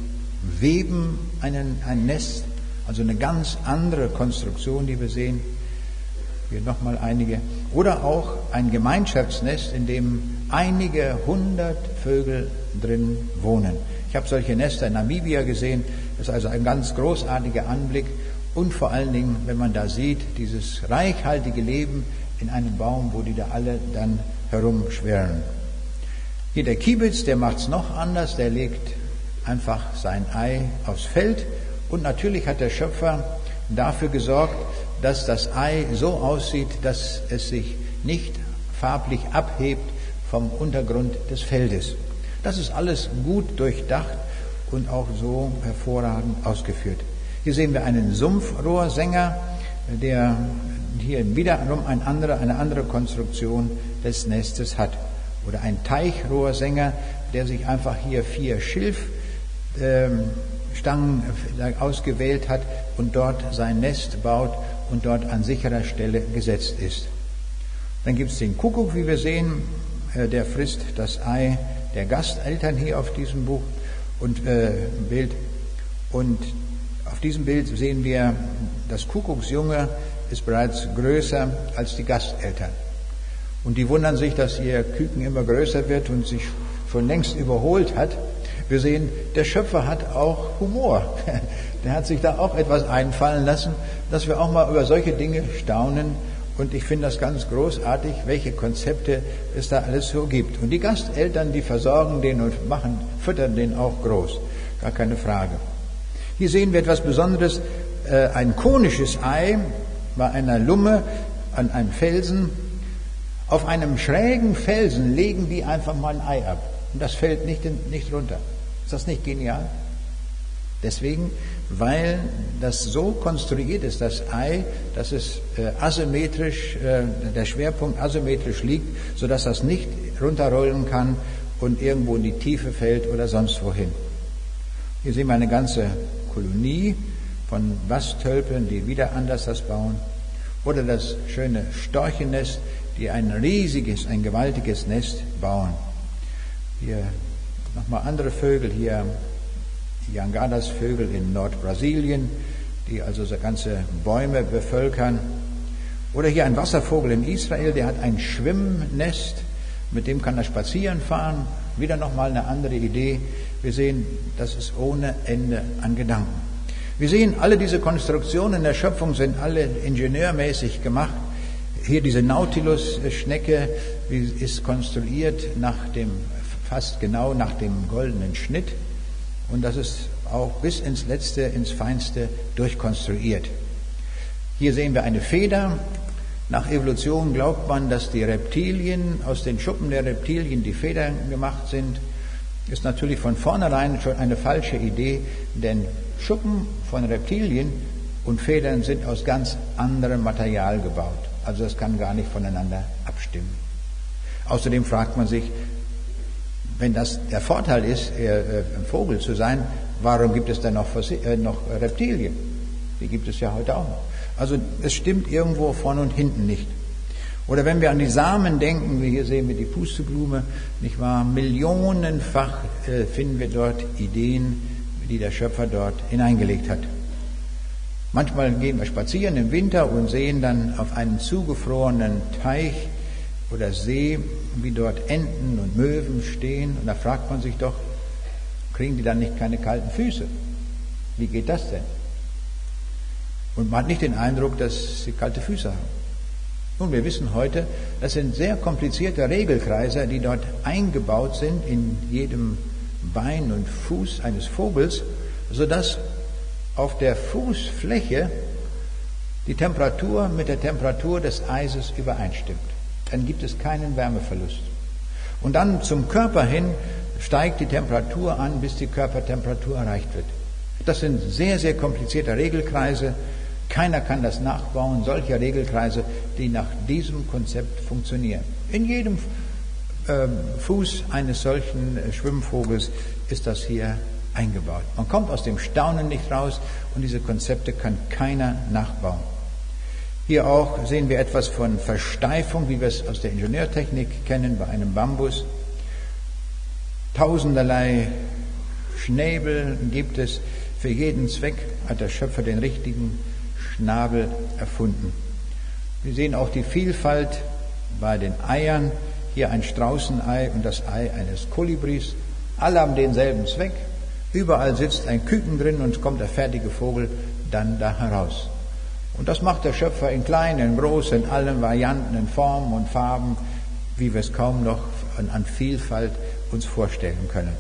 weben einen, ein Nest also eine ganz andere Konstruktion, die wir sehen. Hier nochmal einige. Oder auch ein Gemeinschaftsnest, in dem einige hundert Vögel drin wohnen. Ich habe solche Nester in Namibia gesehen. Das ist also ein ganz großartiger Anblick. Und vor allen Dingen, wenn man da sieht, dieses reichhaltige Leben in einem Baum, wo die da alle dann herumschwirren. Hier der Kiebitz, der macht es noch anders. Der legt einfach sein Ei aufs Feld und natürlich hat der Schöpfer dafür gesorgt, dass das Ei so aussieht, dass es sich nicht farblich abhebt vom Untergrund des Feldes. Das ist alles gut durchdacht und auch so hervorragend ausgeführt. Hier sehen wir einen Sumpfrohrsänger, der hier wiederum eine andere, eine andere Konstruktion des Nestes hat. Oder ein Teichrohrsänger, der sich einfach hier vier Schilf ähm, Stangen ausgewählt hat und dort sein Nest baut und dort an sicherer Stelle gesetzt ist. Dann gibt es den Kuckuck, wie wir sehen, äh, der frisst das Ei der Gasteltern hier auf diesem Buch und äh, Bild. Und auf diesem Bild sehen wir, das Kuckucksjunge ist bereits größer als die Gasteltern. Und die wundern sich, dass ihr Küken immer größer wird und sich schon längst überholt hat. Wir sehen, der Schöpfer hat auch Humor. Der hat sich da auch etwas einfallen lassen, dass wir auch mal über solche Dinge staunen. Und ich finde das ganz großartig, welche Konzepte es da alles so gibt. Und die Gasteltern, die versorgen den und machen, füttern den auch groß. Gar keine Frage. Hier sehen wir etwas Besonderes. Äh, ein konisches Ei bei einer Lumme an einem Felsen. Auf einem schrägen Felsen legen die einfach mal ein Ei ab. Und das fällt nicht, nicht runter. Ist das nicht genial? Deswegen, weil das so konstruiert ist, das Ei, dass es äh, asymmetrisch, äh, der Schwerpunkt asymmetrisch liegt, sodass das nicht runterrollen kann und irgendwo in die Tiefe fällt oder sonst wohin. Hier sehen wir eine ganze Kolonie von Bastölpeln, die wieder anders das bauen. Oder das schöne Storchennest, die ein riesiges, ein gewaltiges Nest bauen. Hier nochmal andere Vögel, hier Jangadas Vögel in Nordbrasilien, die also so ganze Bäume bevölkern. Oder hier ein Wasservogel in Israel, der hat ein Schwimmnest, mit dem kann er spazieren fahren. Wieder nochmal eine andere Idee. Wir sehen, das ist ohne Ende an Gedanken. Wir sehen, alle diese Konstruktionen der Schöpfung sind alle ingenieurmäßig gemacht. Hier diese Nautilus-Schnecke ist konstruiert nach dem, fast genau nach dem goldenen Schnitt. Und das ist auch bis ins Letzte, ins Feinste durchkonstruiert. Hier sehen wir eine Feder. Nach Evolution glaubt man, dass die Reptilien, aus den Schuppen der Reptilien die Federn gemacht sind. Ist natürlich von vornherein schon eine falsche Idee, denn Schuppen von Reptilien und Federn sind aus ganz anderem Material gebaut. Also das kann gar nicht voneinander abstimmen. Außerdem fragt man sich, wenn das der Vorteil ist, äh, ein Vogel zu sein, warum gibt es dann noch, äh, noch Reptilien? Die gibt es ja heute auch noch. Also es stimmt irgendwo vorne und hinten nicht. Oder wenn wir an die Samen denken, wie hier sehen wir die Pusteblume, nicht wahr? Millionenfach äh, finden wir dort Ideen, die der Schöpfer dort hineingelegt hat. Manchmal gehen wir spazieren im Winter und sehen dann auf einem zugefrorenen Teich oder See, wie dort Enten und Möwen stehen. Und da fragt man sich doch, kriegen die dann nicht keine kalten Füße? Wie geht das denn? Und man hat nicht den Eindruck, dass sie kalte Füße haben. Nun, wir wissen heute, das sind sehr komplizierte Regelkreise, die dort eingebaut sind in jedem Bein und Fuß eines Vogels, sodass auf der Fußfläche die Temperatur mit der Temperatur des Eises übereinstimmt. Dann gibt es keinen Wärmeverlust. Und dann zum Körper hin steigt die Temperatur an, bis die Körpertemperatur erreicht wird. Das sind sehr, sehr komplizierte Regelkreise. Keiner kann das nachbauen, solche Regelkreise, die nach diesem Konzept funktionieren. In jedem ähm, Fuß eines solchen Schwimmvogels ist das hier eingebaut. Man kommt aus dem Staunen nicht raus und diese Konzepte kann keiner nachbauen. Hier auch sehen wir etwas von Versteifung, wie wir es aus der Ingenieurtechnik kennen bei einem Bambus. Tausenderlei Schnäbel gibt es. Für jeden Zweck hat der Schöpfer den richtigen Schnabel erfunden. Wir sehen auch die Vielfalt bei den Eiern. Hier ein Straußenei und das Ei eines Kolibris. Alle haben denselben Zweck. Überall sitzt ein Küken drin und kommt der fertige Vogel dann da heraus. Und das macht der Schöpfer in kleinen, in großen, in allen Varianten, in Formen und Farben, wie wir es kaum noch an, Vielfalt uns vorstellen können.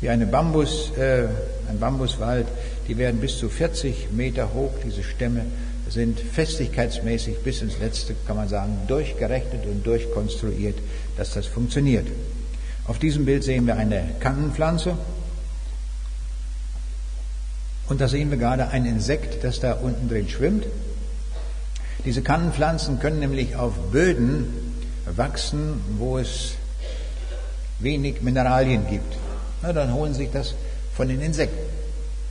Wie eine Bambus, äh, ein Bambuswald, die werden bis zu 40 Meter hoch, diese Stämme sind festigkeitsmäßig bis ins Letzte, kann man sagen, durchgerechnet und durchkonstruiert, dass das funktioniert. Auf diesem Bild sehen wir eine Kannenpflanze, und da sehen wir gerade ein Insekt, das da unten drin schwimmt. Diese Kannenpflanzen können nämlich auf Böden wachsen, wo es wenig Mineralien gibt. Na, dann holen sie sich das von den Insekten.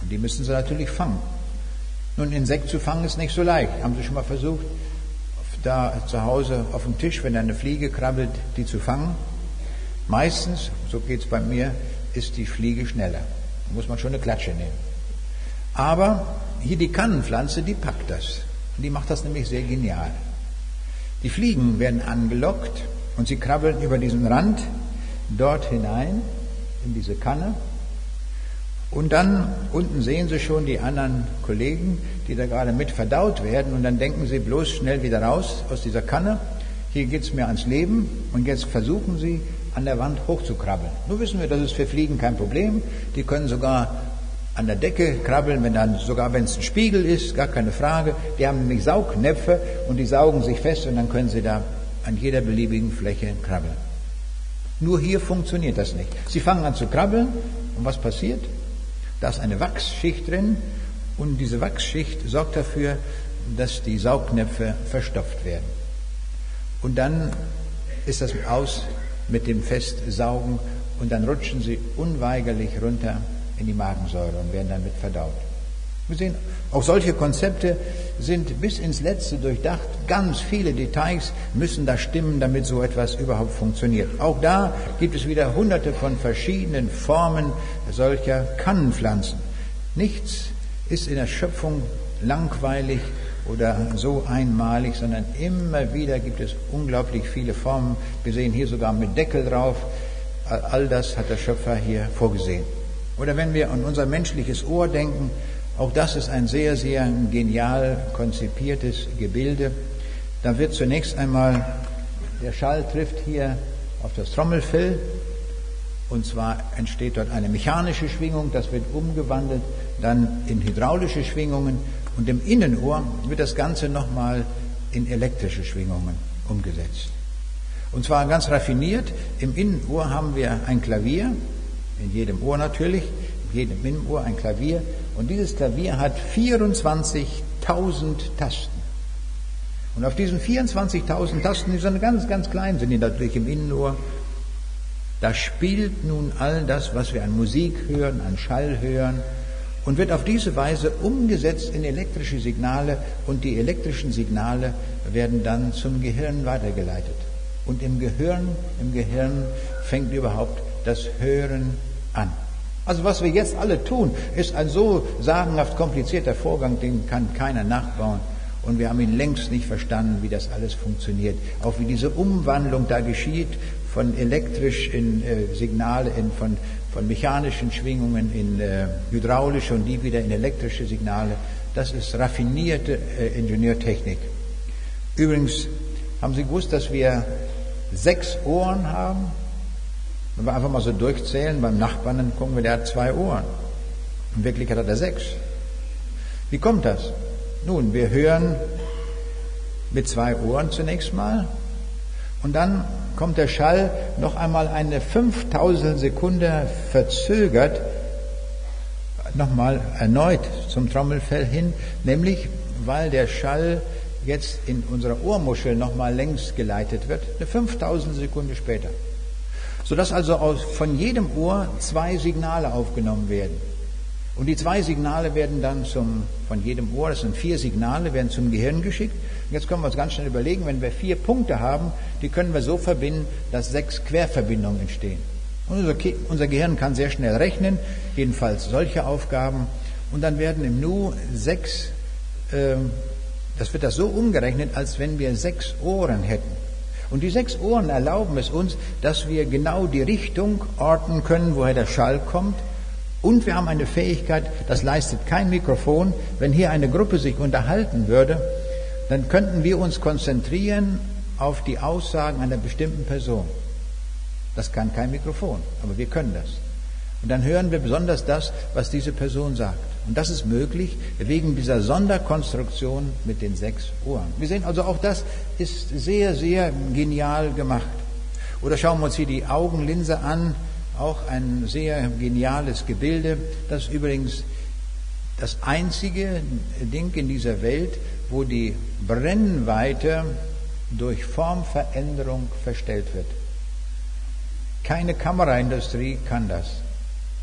Und die müssen sie natürlich fangen. Nun, ein Insekt zu fangen ist nicht so leicht. Haben Sie schon mal versucht, da zu Hause auf dem Tisch, wenn da eine Fliege krabbelt, die zu fangen? Meistens, so geht es bei mir, ist die Fliege schneller. Da muss man schon eine Klatsche nehmen. Aber hier die Kannenpflanze, die packt das. Und die macht das nämlich sehr genial. Die Fliegen werden angelockt und sie krabbeln über diesen Rand dort hinein in diese Kanne. Und dann unten sehen Sie schon die anderen Kollegen, die da gerade mit verdaut werden. Und dann denken Sie bloß schnell wieder raus aus dieser Kanne. Hier geht es mir ans Leben. Und jetzt versuchen Sie, an der Wand hochzukrabbeln. Nun wissen wir, das ist für Fliegen kein Problem. Die können sogar an der Decke krabbeln, wenn dann, sogar wenn es ein Spiegel ist, gar keine Frage. Die haben nämlich Saugnäpfe und die saugen sich fest und dann können sie da an jeder beliebigen Fläche krabbeln. Nur hier funktioniert das nicht. Sie fangen an zu krabbeln und was passiert? Da ist eine Wachsschicht drin und diese Wachsschicht sorgt dafür, dass die Saugnäpfe verstopft werden. Und dann ist das aus mit dem Festsaugen und dann rutschen sie unweigerlich runter in die Magensäure und werden damit verdaut. Wir sehen, auch solche Konzepte sind bis ins Letzte durchdacht. Ganz viele Details müssen da stimmen, damit so etwas überhaupt funktioniert. Auch da gibt es wieder hunderte von verschiedenen Formen solcher Kannenpflanzen. Nichts ist in der Schöpfung langweilig oder so einmalig, sondern immer wieder gibt es unglaublich viele Formen. Wir sehen hier sogar mit Deckel drauf. All das hat der Schöpfer hier vorgesehen. Oder wenn wir an unser menschliches Ohr denken, auch das ist ein sehr, sehr genial konzipiertes Gebilde. Da wird zunächst einmal, der Schall trifft hier auf das Trommelfell und zwar entsteht dort eine mechanische Schwingung, das wird umgewandelt dann in hydraulische Schwingungen und im Innenohr wird das Ganze nochmal in elektrische Schwingungen umgesetzt. Und zwar ganz raffiniert. Im Innenohr haben wir ein Klavier, in jedem Ohr natürlich, in jedem Innenohr ein Klavier. Und dieses Klavier hat 24.000 Tasten. Und auf diesen 24.000 Tasten, die sind ganz, ganz klein, sind die natürlich im Innenohr. Da spielt nun all das, was wir an Musik hören, an Schall hören, und wird auf diese Weise umgesetzt in elektrische Signale und die elektrischen Signale werden dann zum Gehirn weitergeleitet. Und im Gehirn, im Gehirn fängt überhaupt das Hören an. Also was wir jetzt alle tun, ist ein so sagenhaft komplizierter Vorgang, den kann keiner nachbauen. Und wir haben ihn längst nicht verstanden, wie das alles funktioniert. Auch wie diese Umwandlung da geschieht von elektrisch in äh, Signale, in, von, von mechanischen Schwingungen in äh, hydraulische und die wieder in elektrische Signale. Das ist raffinierte äh, Ingenieurtechnik. Übrigens haben Sie gewusst, dass wir sechs Ohren haben? Wenn wir einfach mal so durchzählen, beim Nachbarn, dann gucken wir, der hat zwei Ohren. In Wirklichkeit hat er sechs. Wie kommt das? Nun, wir hören mit zwei Ohren zunächst mal und dann kommt der Schall noch einmal eine 5000 Sekunde verzögert nochmal erneut zum Trommelfell hin, nämlich weil der Schall jetzt in unserer Ohrmuschel nochmal längs geleitet wird, eine 5000 Sekunde später. Sodass also von jedem Ohr zwei Signale aufgenommen werden. Und die zwei Signale werden dann zum, von jedem Ohr, das sind vier Signale, werden zum Gehirn geschickt. Und jetzt können wir uns ganz schnell überlegen, wenn wir vier Punkte haben, die können wir so verbinden, dass sechs Querverbindungen entstehen. Und unser, unser Gehirn kann sehr schnell rechnen, jedenfalls solche Aufgaben. Und dann werden im Nu sechs, äh, das wird das so umgerechnet, als wenn wir sechs Ohren hätten. Und die sechs Ohren erlauben es uns, dass wir genau die Richtung orten können, woher der Schall kommt und wir haben eine Fähigkeit, das leistet kein Mikrofon. Wenn hier eine Gruppe sich unterhalten würde, dann könnten wir uns konzentrieren auf die Aussagen einer bestimmten Person. Das kann kein Mikrofon, aber wir können das. Und dann hören wir besonders das, was diese Person sagt. Und das ist möglich wegen dieser Sonderkonstruktion mit den sechs Ohren. Wir sehen also auch das ist sehr, sehr genial gemacht. Oder schauen wir uns hier die Augenlinse an auch ein sehr geniales Gebilde. Das ist übrigens das einzige Ding in dieser Welt, wo die Brennweite durch Formveränderung verstellt wird. Keine Kameraindustrie kann das.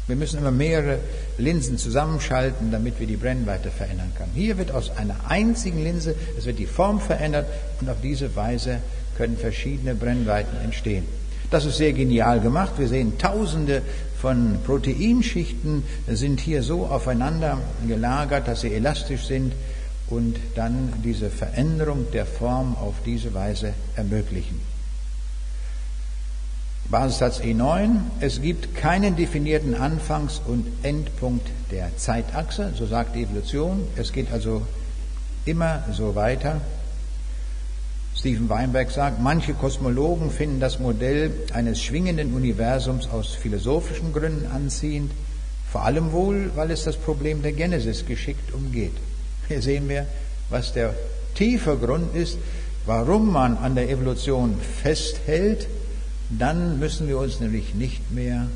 Wir müssen immer mehrere Linsen zusammenschalten, damit wir die Brennweite verändern können. Hier wird aus einer einzigen Linse, es wird die Form verändert und auf diese Weise können verschiedene Brennweiten entstehen. Das ist sehr genial gemacht. Wir sehen Tausende von Proteinschichten sind hier so aufeinander gelagert, dass sie elastisch sind und dann diese Veränderung der Form auf diese Weise ermöglichen. Basissatz E9. Es gibt keinen definierten Anfangs- und Endpunkt der Zeitachse, so sagt die Evolution. Es geht also immer so weiter. Stephen Weinberg sagt, manche Kosmologen finden das Modell eines schwingenden Universums aus philosophischen Gründen anziehend, vor allem wohl, weil es das Problem der Genesis geschickt umgeht. Hier sehen wir, was der tiefe Grund ist, warum man an der Evolution festhält. Dann müssen wir uns nämlich nicht mehr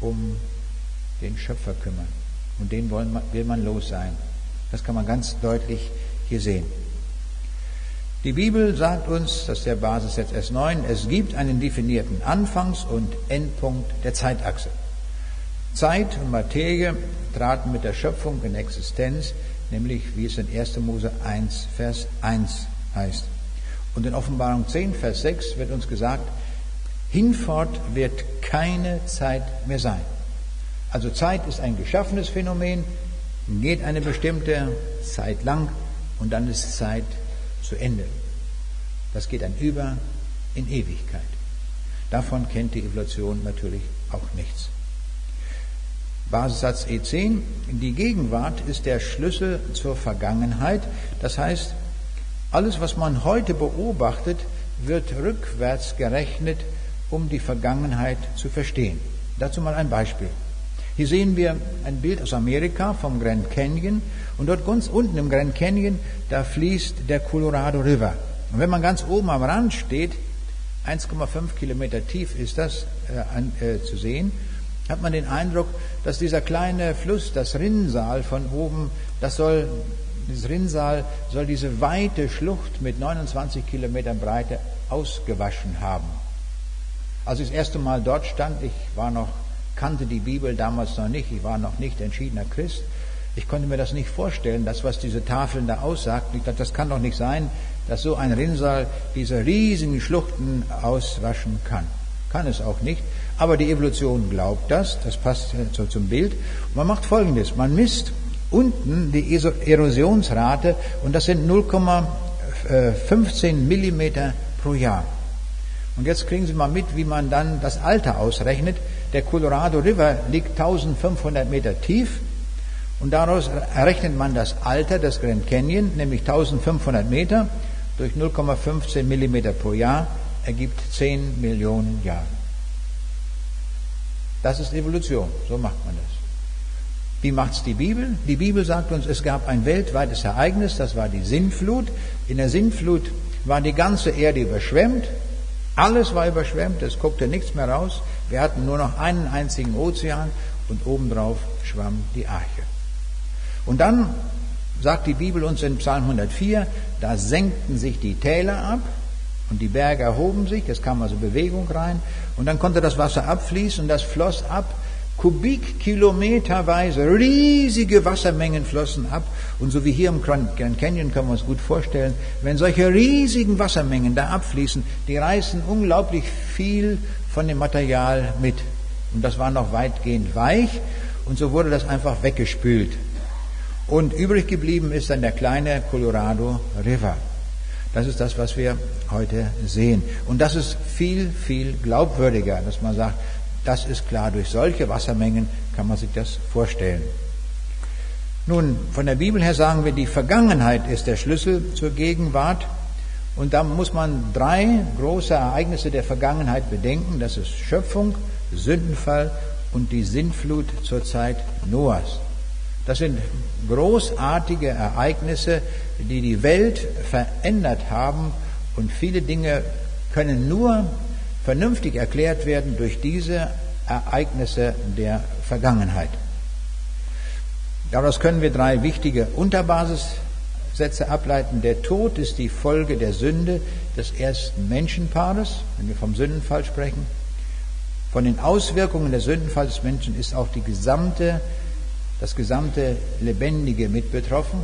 um den Schöpfer kümmern. Und den will man los sein. Das kann man ganz deutlich hier sehen. Die Bibel sagt uns, das ist der Basissatz S9, es gibt einen definierten Anfangs- und Endpunkt der Zeitachse. Zeit und Materie traten mit der Schöpfung in Existenz, nämlich wie es in 1. Mose 1, Vers 1 heißt. Und in Offenbarung 10, Vers 6 wird uns gesagt, hinfort wird keine Zeit mehr sein. Also Zeit ist ein geschaffenes Phänomen, geht eine bestimmte Zeit lang und dann ist Zeit zu Ende. Das geht dann über in Ewigkeit. Davon kennt die Evolution natürlich auch nichts. Basissatz E10, die Gegenwart ist der Schlüssel zur Vergangenheit. Das heißt, alles, was man heute beobachtet, wird rückwärts gerechnet, um die Vergangenheit zu verstehen. Dazu mal ein Beispiel. Hier sehen wir ein Bild aus Amerika vom Grand Canyon und dort ganz unten im Grand Canyon, da fließt der Colorado River. Und wenn man ganz oben am Rand steht, 1,5 Kilometer tief ist das äh, an, äh, zu sehen, hat man den Eindruck, dass dieser kleine Fluss, das Rinnsal von oben, das soll, dieses Rinnsal soll diese weite Schlucht mit 29 Kilometern Breite ausgewaschen haben. Als ich das erste Mal dort stand, ich war noch, kannte die Bibel damals noch nicht, ich war noch nicht entschiedener Christ, ich konnte mir das nicht vorstellen, das, was diese Tafeln da aussagten. Ich dachte, das kann doch nicht sein, dass so ein Rinnsal diese riesigen Schluchten auswaschen kann. Kann es auch nicht. Aber die Evolution glaubt das, das passt so zum Bild. Man macht Folgendes, man misst unten die Erosionsrate und das sind 0,15 Millimeter pro Jahr. Und jetzt kriegen Sie mal mit, wie man dann das Alter ausrechnet. Der Colorado River liegt 1500 Meter tief und daraus errechnet man das Alter des Grand Canyon, nämlich 1500 Meter durch 0,15 Millimeter pro Jahr ergibt 10 Millionen Jahre. Das ist Evolution, so macht man das. Wie macht's die Bibel? Die Bibel sagt uns, es gab ein weltweites Ereignis, das war die Sintflut. In der Sintflut war die ganze Erde überschwemmt, alles war überschwemmt, es guckte nichts mehr raus. Wir hatten nur noch einen einzigen Ozean und obendrauf schwamm die Arche. Und dann sagt die Bibel uns in Psalm 104, da senkten sich die Täler ab und die Berge erhoben sich, es kam also Bewegung rein und dann konnte das Wasser abfließen und das floss ab, kubikkilometerweise, riesige Wassermengen flossen ab und so wie hier im Grand Canyon können wir uns gut vorstellen, wenn solche riesigen Wassermengen da abfließen, die reißen unglaublich viel von dem Material mit und das war noch weitgehend weich und so wurde das einfach weggespült. Und übrig geblieben ist dann der kleine Colorado River. Das ist das, was wir heute sehen. Und das ist viel, viel glaubwürdiger, dass man sagt, das ist klar, durch solche Wassermengen kann man sich das vorstellen. Nun, von der Bibel her sagen wir, die Vergangenheit ist der Schlüssel zur Gegenwart. Und da muss man drei große Ereignisse der Vergangenheit bedenken. Das ist Schöpfung, Sündenfall und die Sintflut zur Zeit Noahs. Das sind großartige Ereignisse, die die Welt verändert haben und viele Dinge können nur vernünftig erklärt werden durch diese Ereignisse der Vergangenheit. Daraus können wir drei wichtige Unterbasissätze ableiten. Der Tod ist die Folge der Sünde des ersten Menschenpaares, wenn wir vom Sündenfall sprechen. Von den Auswirkungen des Sündenfalls des Menschen ist auch die gesamte das gesamte Lebendige mit betroffen.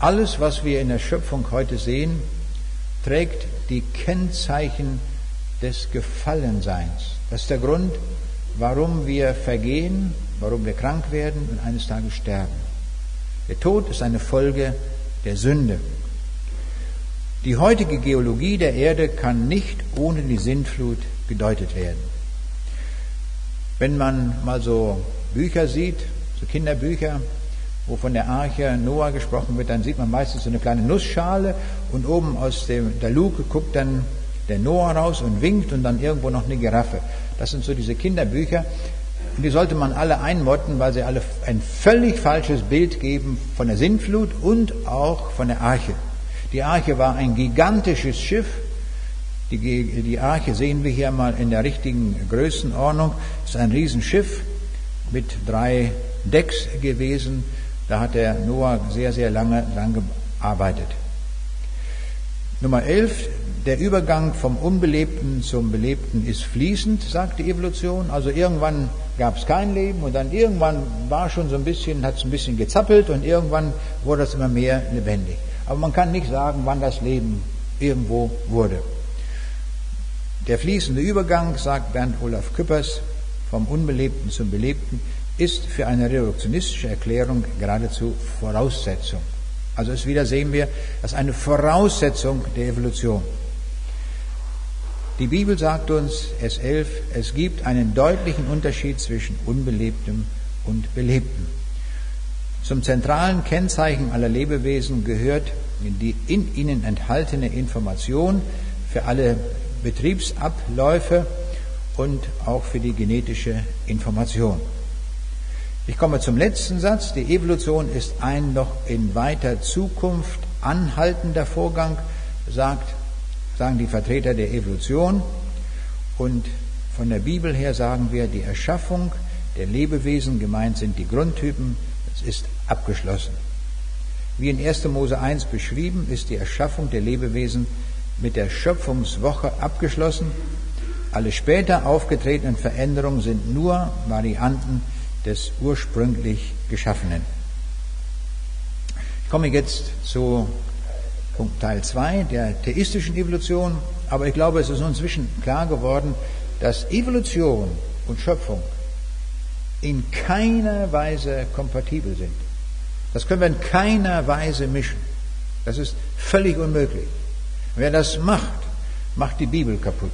Alles, was wir in der Schöpfung heute sehen, trägt die Kennzeichen des Gefallenseins. Das ist der Grund, warum wir vergehen, warum wir krank werden und eines Tages sterben. Der Tod ist eine Folge der Sünde. Die heutige Geologie der Erde kann nicht ohne die Sintflut gedeutet werden. Wenn man mal so Bücher sieht, so Kinderbücher, wo von der Arche Noah gesprochen wird, dann sieht man meistens so eine kleine Nussschale und oben aus dem, der Luke guckt dann der Noah raus und winkt und dann irgendwo noch eine Giraffe. Das sind so diese Kinderbücher. Und die sollte man alle einmotten, weil sie alle ein völlig falsches Bild geben von der Sintflut und auch von der Arche. Die Arche war ein gigantisches Schiff. Die, Arche sehen wir hier mal in der richtigen Größenordnung. Es ist ein Riesenschiff mit drei Decks gewesen. Da hat der Noah sehr, sehr lange dran gearbeitet. Nummer 11, der Übergang vom Unbelebten zum Belebten ist fließend, sagt die Evolution. Also irgendwann gab es kein Leben und dann irgendwann war schon so ein bisschen, hat es ein bisschen gezappelt und irgendwann wurde es immer mehr lebendig. Aber man kann nicht sagen, wann das Leben irgendwo wurde. Der fließende Übergang, sagt Bernd Olaf Küppers, vom Unbelebten zum Belebten, ist für eine reduktionistische Erklärung geradezu Voraussetzung. Also es wieder sehen wir, das ist eine Voraussetzung der Evolution. Die Bibel sagt uns, S11, es gibt einen deutlichen Unterschied zwischen Unbelebtem und Belebtem. Zum zentralen Kennzeichen aller Lebewesen gehört die in ihnen enthaltene Information für alle Betriebsabläufe und auch für die genetische Information. Ich komme zum letzten Satz. Die Evolution ist ein noch in weiter Zukunft anhaltender Vorgang, sagt, sagen die Vertreter der Evolution. Und von der Bibel her sagen wir, die Erschaffung der Lebewesen, gemeint sind die Grundtypen, das ist abgeschlossen. Wie in 1. Mose 1 beschrieben, ist die Erschaffung der Lebewesen mit der Schöpfungswoche abgeschlossen. Alle später aufgetretenen Veränderungen sind nur Varianten des ursprünglich Geschaffenen. Ich komme jetzt zu Punkt Teil 2 der theistischen Evolution, aber ich glaube, es ist uns inzwischen klar geworden, dass Evolution und Schöpfung in keiner Weise kompatibel sind. Das können wir in keiner Weise mischen. Das ist völlig unmöglich. Wer das macht, macht die Bibel kaputt.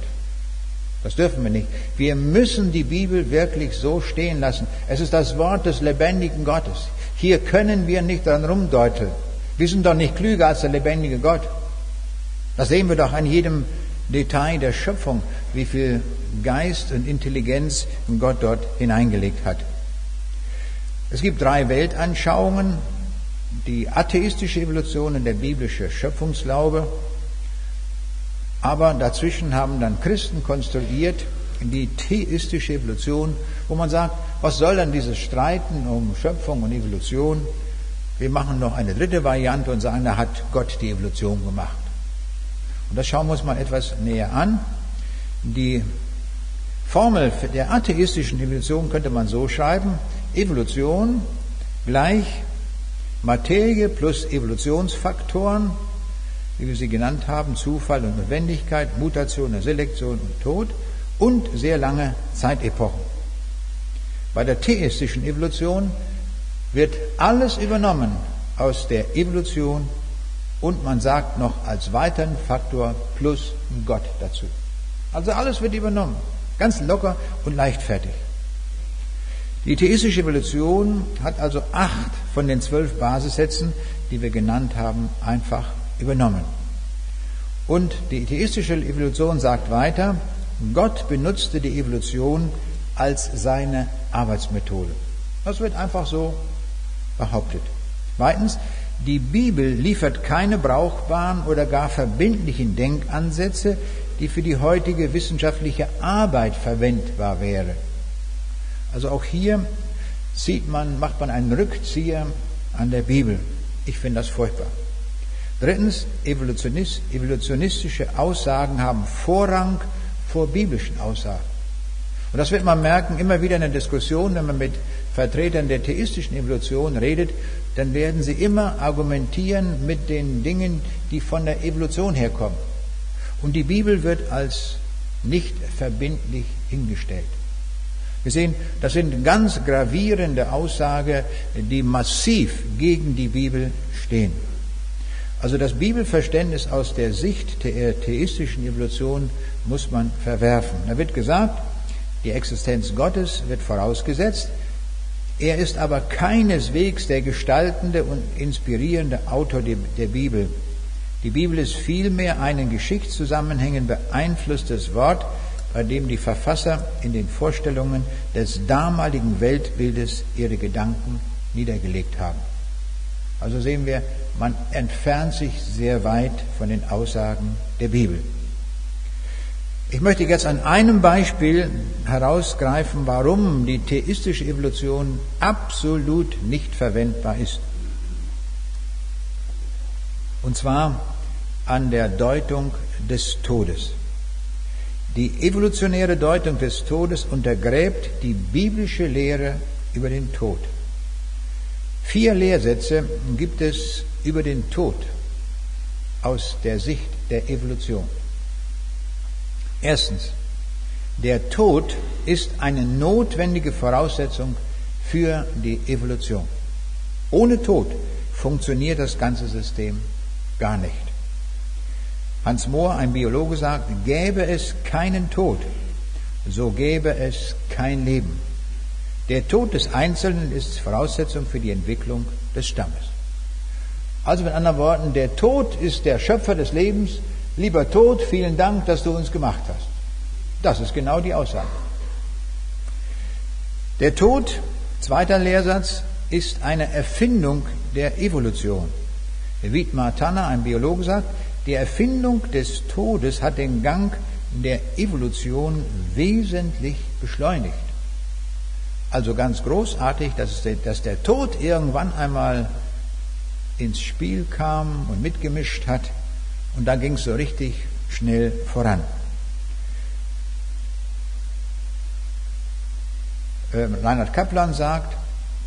Das dürfen wir nicht. Wir müssen die Bibel wirklich so stehen lassen. Es ist das Wort des lebendigen Gottes. Hier können wir nicht dran rumdeuteln. Wir sind doch nicht klüger als der lebendige Gott. Das sehen wir doch an jedem Detail der Schöpfung, wie viel Geist und Intelligenz Gott dort hineingelegt hat. Es gibt drei Weltanschauungen, die atheistische Evolution und der biblische Schöpfungsglaube. Aber dazwischen haben dann Christen konstruiert die theistische Evolution, wo man sagt, was soll dann dieses Streiten um Schöpfung und Evolution? Wir machen noch eine dritte Variante und sagen, da hat Gott die Evolution gemacht. Und das schauen wir uns mal etwas näher an. Die Formel der atheistischen Evolution könnte man so schreiben, Evolution gleich Materie plus Evolutionsfaktoren, wie wir sie genannt haben, Zufall und Notwendigkeit, Mutation und Selektion und Tod und sehr lange Zeitepochen. Bei der theistischen Evolution wird alles übernommen aus der Evolution und man sagt noch als weiteren Faktor plus Gott dazu. Also alles wird übernommen, ganz locker und leichtfertig. Die theistische Evolution hat also acht von den zwölf Basissätzen, die wir genannt haben, einfach übernommen. Und die theistische Evolution sagt weiter, Gott benutzte die Evolution als seine Arbeitsmethode. Das wird einfach so behauptet. Zweitens, die Bibel liefert keine brauchbaren oder gar verbindlichen Denkansätze, die für die heutige wissenschaftliche Arbeit verwendbar wären. Also auch hier sieht man, macht man einen Rückzieher an der Bibel. Ich finde das furchtbar. Drittens, Evolutionist, evolutionistische Aussagen haben Vorrang vor biblischen Aussagen. Und das wird man merken, immer wieder in der Diskussion, wenn man mit Vertretern der theistischen Evolution redet, dann werden sie immer argumentieren mit den Dingen, die von der Evolution herkommen. Und die Bibel wird als nicht verbindlich hingestellt. Wir sehen, das sind ganz gravierende Aussagen, die massiv gegen die Bibel stehen. Also das Bibelverständnis aus der Sicht der theistischen Evolution muss man verwerfen. Da wird gesagt, die Existenz Gottes wird vorausgesetzt. Er ist aber keineswegs der gestaltende und inspirierende Autor der Bibel. Die Bibel ist vielmehr ein in Geschichtszusammenhängen beeinflusstes Wort, bei dem die Verfasser in den Vorstellungen des damaligen Weltbildes ihre Gedanken niedergelegt haben. Also sehen wir, man entfernt sich sehr weit von den Aussagen der Bibel. Ich möchte jetzt an einem Beispiel herausgreifen, warum die theistische Evolution absolut nicht verwendbar ist. Und zwar an der Deutung des Todes. Die evolutionäre Deutung des Todes untergräbt die biblische Lehre über den Tod. Vier Lehrsätze gibt es über den Tod aus der Sicht der Evolution. Erstens, der Tod ist eine notwendige Voraussetzung für die Evolution. Ohne Tod funktioniert das ganze System gar nicht. Hans Mohr, ein Biologe, sagt, gäbe es keinen Tod, so gäbe es kein Leben. Der Tod des Einzelnen ist Voraussetzung für die Entwicklung des Stammes. Also mit anderen Worten, der Tod ist der Schöpfer des Lebens. Lieber Tod, vielen Dank, dass du uns gemacht hast. Das ist genau die Aussage. Der Tod, zweiter Lehrsatz, ist eine Erfindung der Evolution. Wiedmar Tanner, ein Biologe, sagt, die Erfindung des Todes hat den Gang der Evolution wesentlich beschleunigt. Also ganz großartig, dass, der, dass der Tod irgendwann einmal ins Spiel kam und mitgemischt hat und da ging es so richtig schnell voran. Ähm, Reinhard Kaplan sagt,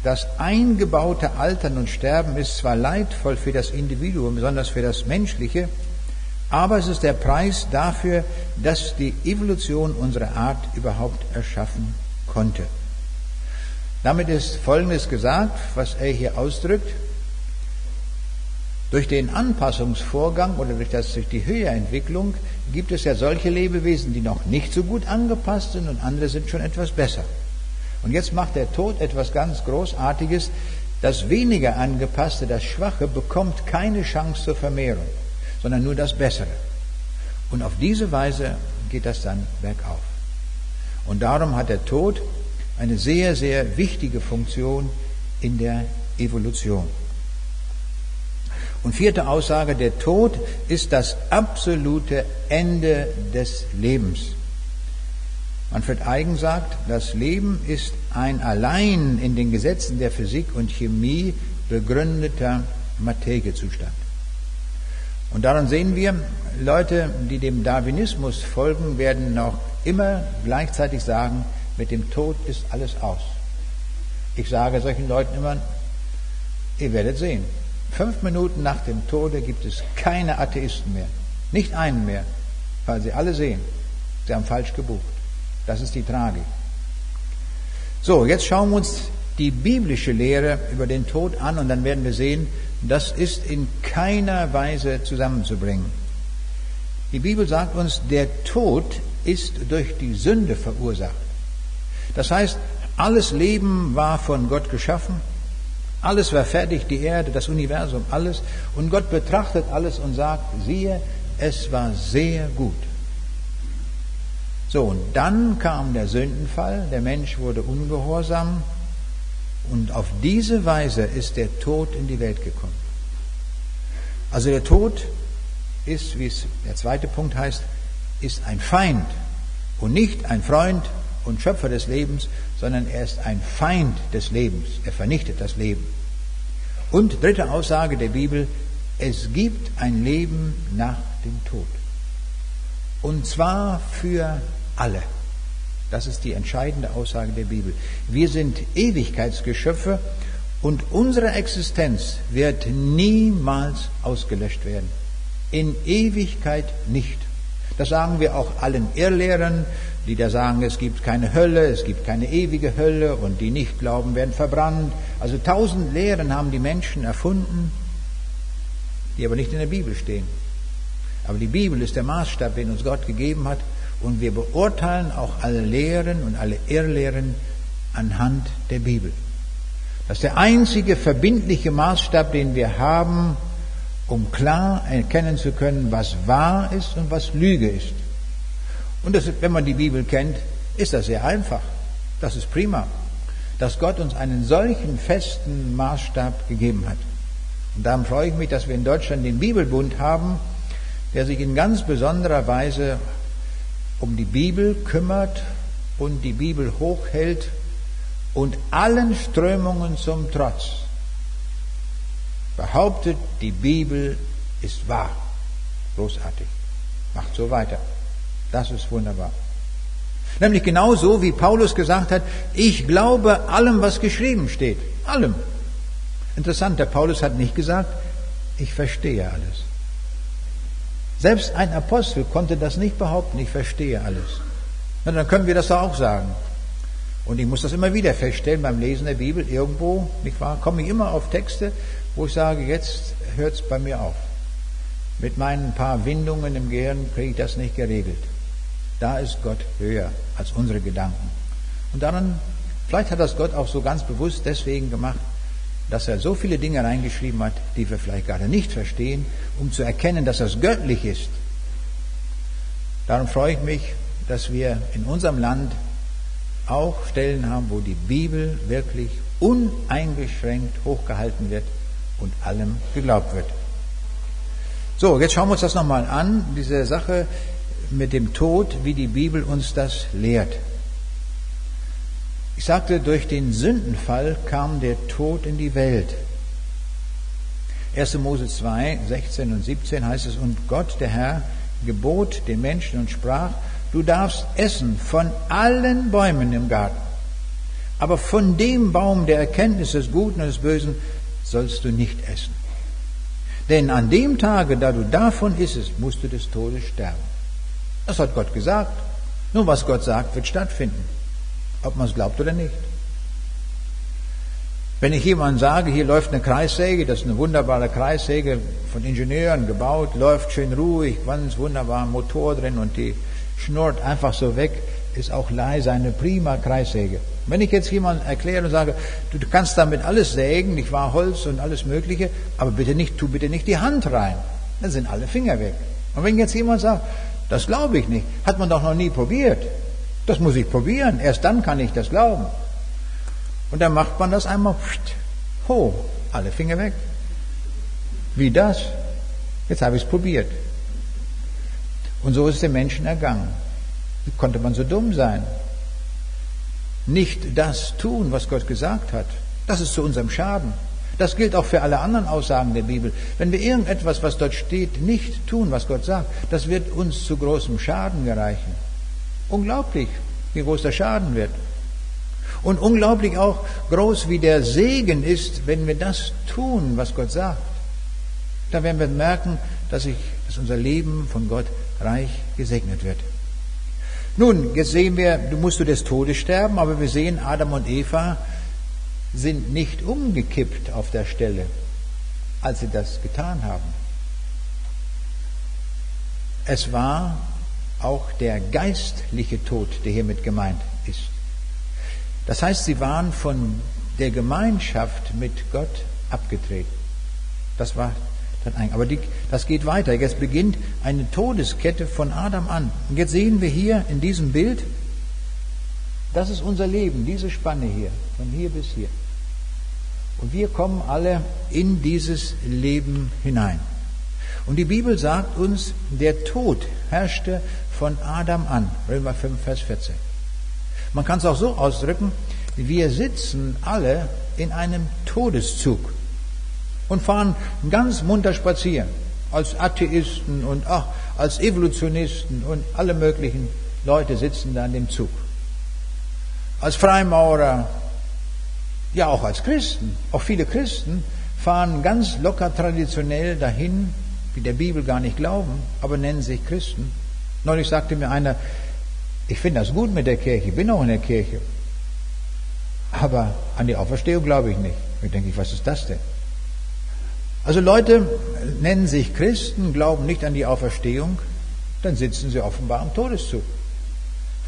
das eingebaute Altern und Sterben ist zwar leidvoll für das Individuum, besonders für das Menschliche, aber es ist der Preis dafür, dass die Evolution unsere Art überhaupt erschaffen konnte. Damit ist Folgendes gesagt, was er hier ausdrückt. Durch den Anpassungsvorgang oder durch, das, durch die Höherentwicklung gibt es ja solche Lebewesen, die noch nicht so gut angepasst sind und andere sind schon etwas besser. Und jetzt macht der Tod etwas ganz Großartiges. Das weniger angepasste, das Schwache, bekommt keine Chance zur Vermehrung, sondern nur das Bessere. Und auf diese Weise geht das dann bergauf. Und darum hat der Tod eine sehr, sehr wichtige Funktion in der Evolution. Und vierte Aussage, der Tod ist das absolute Ende des Lebens. Manfred Eigen sagt, das Leben ist ein allein in den Gesetzen der Physik und Chemie begründeter Materiezustand. Und daran sehen wir, Leute, die dem Darwinismus folgen, werden noch immer gleichzeitig sagen, mit dem Tod ist alles aus. Ich sage solchen Leuten immer, ihr werdet sehen, fünf Minuten nach dem Tode gibt es keine Atheisten mehr. Nicht einen mehr, weil sie alle sehen, sie haben falsch gebucht. Das ist die Tragik. So, jetzt schauen wir uns die biblische Lehre über den Tod an und dann werden wir sehen, das ist in keiner Weise zusammenzubringen. Die Bibel sagt uns, der Tod ist durch die Sünde verursacht. Das heißt, alles Leben war von Gott geschaffen, alles war fertig, die Erde, das Universum, alles. Und Gott betrachtet alles und sagt, siehe, es war sehr gut. So, und dann kam der Sündenfall, der Mensch wurde ungehorsam und auf diese Weise ist der Tod in die Welt gekommen. Also der Tod ist, wie es der zweite Punkt heißt, ist ein Feind und nicht ein Freund und Schöpfer des Lebens, sondern er ist ein Feind des Lebens. Er vernichtet das Leben. Und dritte Aussage der Bibel, es gibt ein Leben nach dem Tod. Und zwar für alle. Das ist die entscheidende Aussage der Bibel. Wir sind Ewigkeitsgeschöpfe und unsere Existenz wird niemals ausgelöscht werden. In Ewigkeit nicht. Das sagen wir auch allen Irrlehrern, die da sagen, es gibt keine Hölle, es gibt keine ewige Hölle und die nicht glauben, werden verbrannt. Also tausend Lehren haben die Menschen erfunden, die aber nicht in der Bibel stehen. Aber die Bibel ist der Maßstab, den uns Gott gegeben hat und wir beurteilen auch alle Lehren und alle Irrlehren anhand der Bibel. Das ist der einzige verbindliche Maßstab, den wir haben, um klar erkennen zu können, was wahr ist und was Lüge ist. Und das, wenn man die Bibel kennt, ist das sehr einfach. Das ist prima, dass Gott uns einen solchen festen Maßstab gegeben hat. Und darum freue ich mich, dass wir in Deutschland den Bibelbund haben, der sich in ganz besonderer Weise um die Bibel kümmert und die Bibel hochhält und allen Strömungen zum Trotz behauptet, die Bibel ist wahr. Großartig. Macht so weiter. Das ist wunderbar. Nämlich genauso, wie Paulus gesagt hat, ich glaube allem, was geschrieben steht. Allem. Interessant, der Paulus hat nicht gesagt, ich verstehe alles. Selbst ein Apostel konnte das nicht behaupten, ich verstehe alles. Na, dann können wir das auch sagen. Und ich muss das immer wieder feststellen beim Lesen der Bibel, irgendwo, nicht wahr, komme ich immer auf Texte, wo ich sage, jetzt hört es bei mir auf. Mit meinen paar Windungen im Gehirn kriege ich das nicht geregelt. Da ist Gott höher als unsere Gedanken. Und daran, vielleicht hat das Gott auch so ganz bewusst deswegen gemacht, dass er so viele Dinge reingeschrieben hat, die wir vielleicht gerade nicht verstehen, um zu erkennen, dass das göttlich ist. Darum freue ich mich, dass wir in unserem Land auch Stellen haben, wo die Bibel wirklich uneingeschränkt hochgehalten wird und allem geglaubt wird. So, jetzt schauen wir uns das nochmal an, diese Sache mit dem Tod, wie die Bibel uns das lehrt. Ich sagte, durch den Sündenfall kam der Tod in die Welt. 1. Mose 2, 16 und 17 heißt es, und Gott, der Herr, gebot den Menschen und sprach, du darfst essen von allen Bäumen im Garten, aber von dem Baum der Erkenntnis des Guten und des Bösen sollst du nicht essen. Denn an dem Tage, da du davon issest, musst du des Todes sterben. Das hat Gott gesagt. Nur was Gott sagt, wird stattfinden. Ob man es glaubt oder nicht. Wenn ich jemandem sage, hier läuft eine Kreissäge, das ist eine wunderbare Kreissäge von Ingenieuren gebaut, läuft schön ruhig, ganz wunderbar Motor drin und die schnurrt einfach so weg, ist auch leise, eine prima Kreissäge. Wenn ich jetzt jemandem erkläre und sage, du kannst damit alles sägen, nicht wahr, Holz und alles Mögliche, aber bitte nicht, tu bitte nicht die Hand rein, dann sind alle Finger weg. Und wenn jetzt jemand sagt, das glaube ich nicht, hat man doch noch nie probiert, das muss ich probieren, erst dann kann ich das glauben. Und dann macht man das einmal, ho, alle Finger weg. Wie das? Jetzt habe ich es probiert. Und so ist es den Menschen ergangen. Wie konnte man so dumm sein? Nicht das tun, was Gott gesagt hat. Das ist zu unserem Schaden. Das gilt auch für alle anderen Aussagen der Bibel. Wenn wir irgendetwas, was dort steht, nicht tun, was Gott sagt, das wird uns zu großem Schaden gereichen. Unglaublich, wie groß der Schaden wird. Und unglaublich auch groß, wie der Segen ist, wenn wir das tun, was Gott sagt. Da werden wir merken, dass, ich, dass unser Leben von Gott reich gesegnet wird. Nun, jetzt sehen wir, du musst du des Todes sterben, aber wir sehen, Adam und Eva sind nicht umgekippt auf der Stelle, als sie das getan haben. Es war auch der geistliche Tod, der hiermit gemeint ist. Das heißt, sie waren von der Gemeinschaft mit Gott abgetreten. Das war dann eigentlich. Aber die, das geht weiter. Jetzt beginnt eine Todeskette von Adam an. Und jetzt sehen wir hier in diesem Bild, das ist unser Leben, diese Spanne hier, von hier bis hier. Und wir kommen alle in dieses Leben hinein. Und die Bibel sagt uns, der Tod herrschte von Adam an. Römer 5, Vers 14. Man kann es auch so ausdrücken, wir sitzen alle in einem Todeszug und fahren ganz munter spazieren. Als Atheisten und ach, als Evolutionisten und alle möglichen Leute sitzen da in dem Zug. Als Freimaurer, ja auch als Christen, auch viele Christen fahren ganz locker traditionell dahin, die der Bibel gar nicht glauben, aber nennen sich Christen. Neulich sagte mir einer, ich finde das gut mit der Kirche, ich bin auch in der Kirche. Aber an die Auferstehung glaube ich nicht. Ich denke, was ist das denn? Also Leute nennen sich Christen, glauben nicht an die Auferstehung, dann sitzen sie offenbar am Todeszug,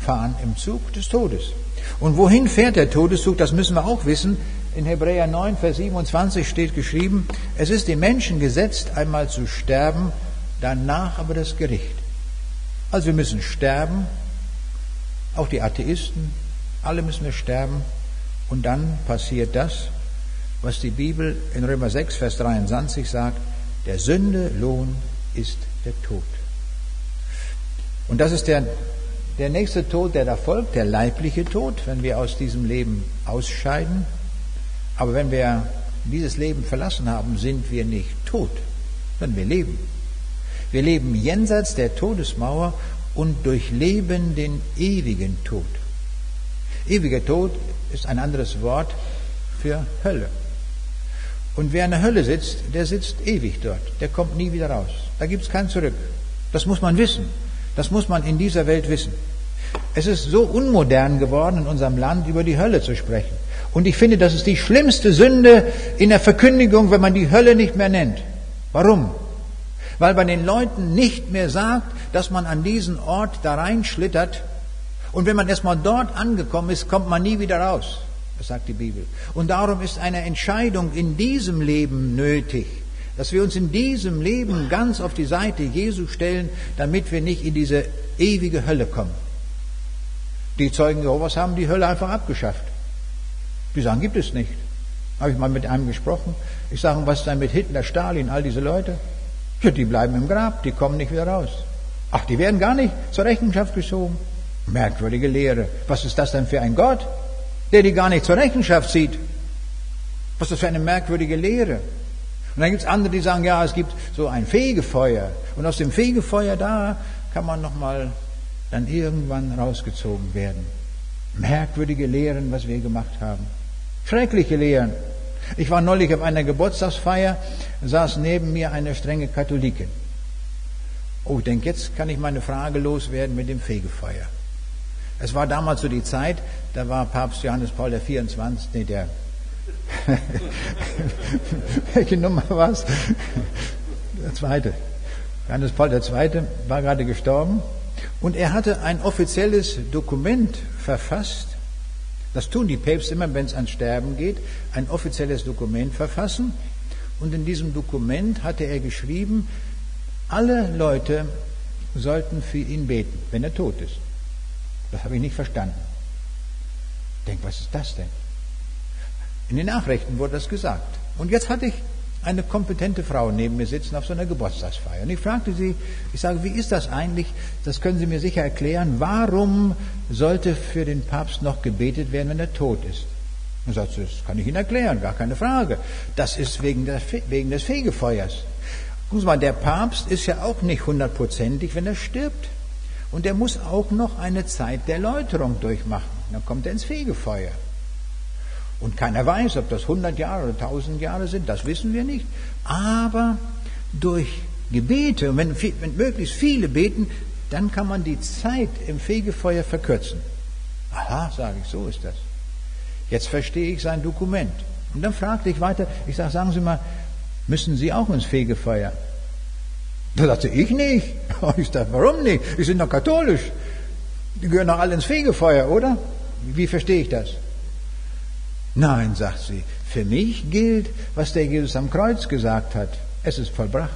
fahren im Zug des Todes. Und wohin fährt der Todeszug, das müssen wir auch wissen. In Hebräer 9, Vers 27 steht geschrieben, es ist den Menschen gesetzt, einmal zu sterben, danach aber das Gericht. Also wir müssen sterben, auch die Atheisten, alle müssen wir sterben. Und dann passiert das, was die Bibel in Römer 6, Vers 23 sagt, der Sünde Lohn ist der Tod. Und das ist der, der nächste Tod, der da folgt, der leibliche Tod, wenn wir aus diesem Leben ausscheiden. Aber wenn wir dieses Leben verlassen haben, sind wir nicht tot, sondern wir leben. Wir leben jenseits der Todesmauer und durchleben den ewigen Tod. Ewiger Tod ist ein anderes Wort für Hölle. Und wer in der Hölle sitzt, der sitzt ewig dort. Der kommt nie wieder raus. Da gibt es kein Zurück. Das muss man wissen. Das muss man in dieser Welt wissen. Es ist so unmodern geworden in unserem Land, über die Hölle zu sprechen. Und ich finde, das ist die schlimmste Sünde in der Verkündigung, wenn man die Hölle nicht mehr nennt. Warum? Weil man den Leuten nicht mehr sagt, dass man an diesen Ort da reinschlittert und wenn man erstmal dort angekommen ist, kommt man nie wieder raus. Das sagt die Bibel. Und darum ist eine Entscheidung in diesem Leben nötig, dass wir uns in diesem Leben ganz auf die Seite Jesu stellen, damit wir nicht in diese ewige Hölle kommen. Die Zeugen Jehovas haben die Hölle einfach abgeschafft. Die sagen, gibt es nicht. Habe ich mal mit einem gesprochen. Ich sage, was ist denn mit Hitler, Stalin, all diese Leute? Ja, die bleiben im Grab, die kommen nicht wieder raus. Ach, die werden gar nicht zur Rechenschaft gezogen. Merkwürdige Lehre. Was ist das denn für ein Gott, der die gar nicht zur Rechenschaft zieht? Was ist das für eine merkwürdige Lehre? Und dann gibt es andere, die sagen, ja, es gibt so ein Fegefeuer. Und aus dem Fegefeuer da kann man nochmal dann irgendwann rausgezogen werden. Merkwürdige Lehren, was wir gemacht haben. Schreckliche Lehren. Ich war neulich auf einer Geburtstagsfeier, saß neben mir eine strenge Katholikin. Oh, ich denke, jetzt kann ich meine Frage loswerden mit dem Fegefeuer. Es war damals so die Zeit, da war Papst Johannes Paul der 24, nee, der, welche Nummer war es? Der zweite. Johannes Paul II. war gerade gestorben und er hatte ein offizielles Dokument verfasst. Das tun die Päpste immer, wenn es ans Sterben geht, ein offizielles Dokument verfassen. Und in diesem Dokument hatte er geschrieben, alle Leute sollten für ihn beten, wenn er tot ist. Das habe ich nicht verstanden. Ich denke, was ist das denn? In den Nachrichten wurde das gesagt. Und jetzt hatte ich eine kompetente Frau neben mir sitzen auf so einer Geburtstagsfeier. Und ich fragte sie, ich sage, wie ist das eigentlich? Das können Sie mir sicher erklären. Warum sollte für den Papst noch gebetet werden, wenn er tot ist? Und sagt, das kann ich Ihnen erklären, gar keine Frage. Das ist wegen, der, wegen des Fegefeuers. Gucken Sie mal, der Papst ist ja auch nicht hundertprozentig, wenn er stirbt. Und er muss auch noch eine Zeit der Läuterung durchmachen. Dann kommt er ins Fegefeuer. Und keiner weiß, ob das 100 Jahre oder 1000 Jahre sind, das wissen wir nicht. Aber durch Gebete, wenn, wenn möglichst viele beten, dann kann man die Zeit im Fegefeuer verkürzen. Aha, sage ich, so ist das. Jetzt verstehe ich sein Dokument. Und dann fragte ich weiter, ich sage, sagen Sie mal, müssen Sie auch ins Fegefeuer? Da sagte ich nicht. Ich dachte, warum nicht? Wir sind doch katholisch. Die gehören doch alle ins Fegefeuer, oder? Wie verstehe ich das? Nein, sagt sie, für mich gilt, was der Jesus am Kreuz gesagt hat. Es ist vollbracht.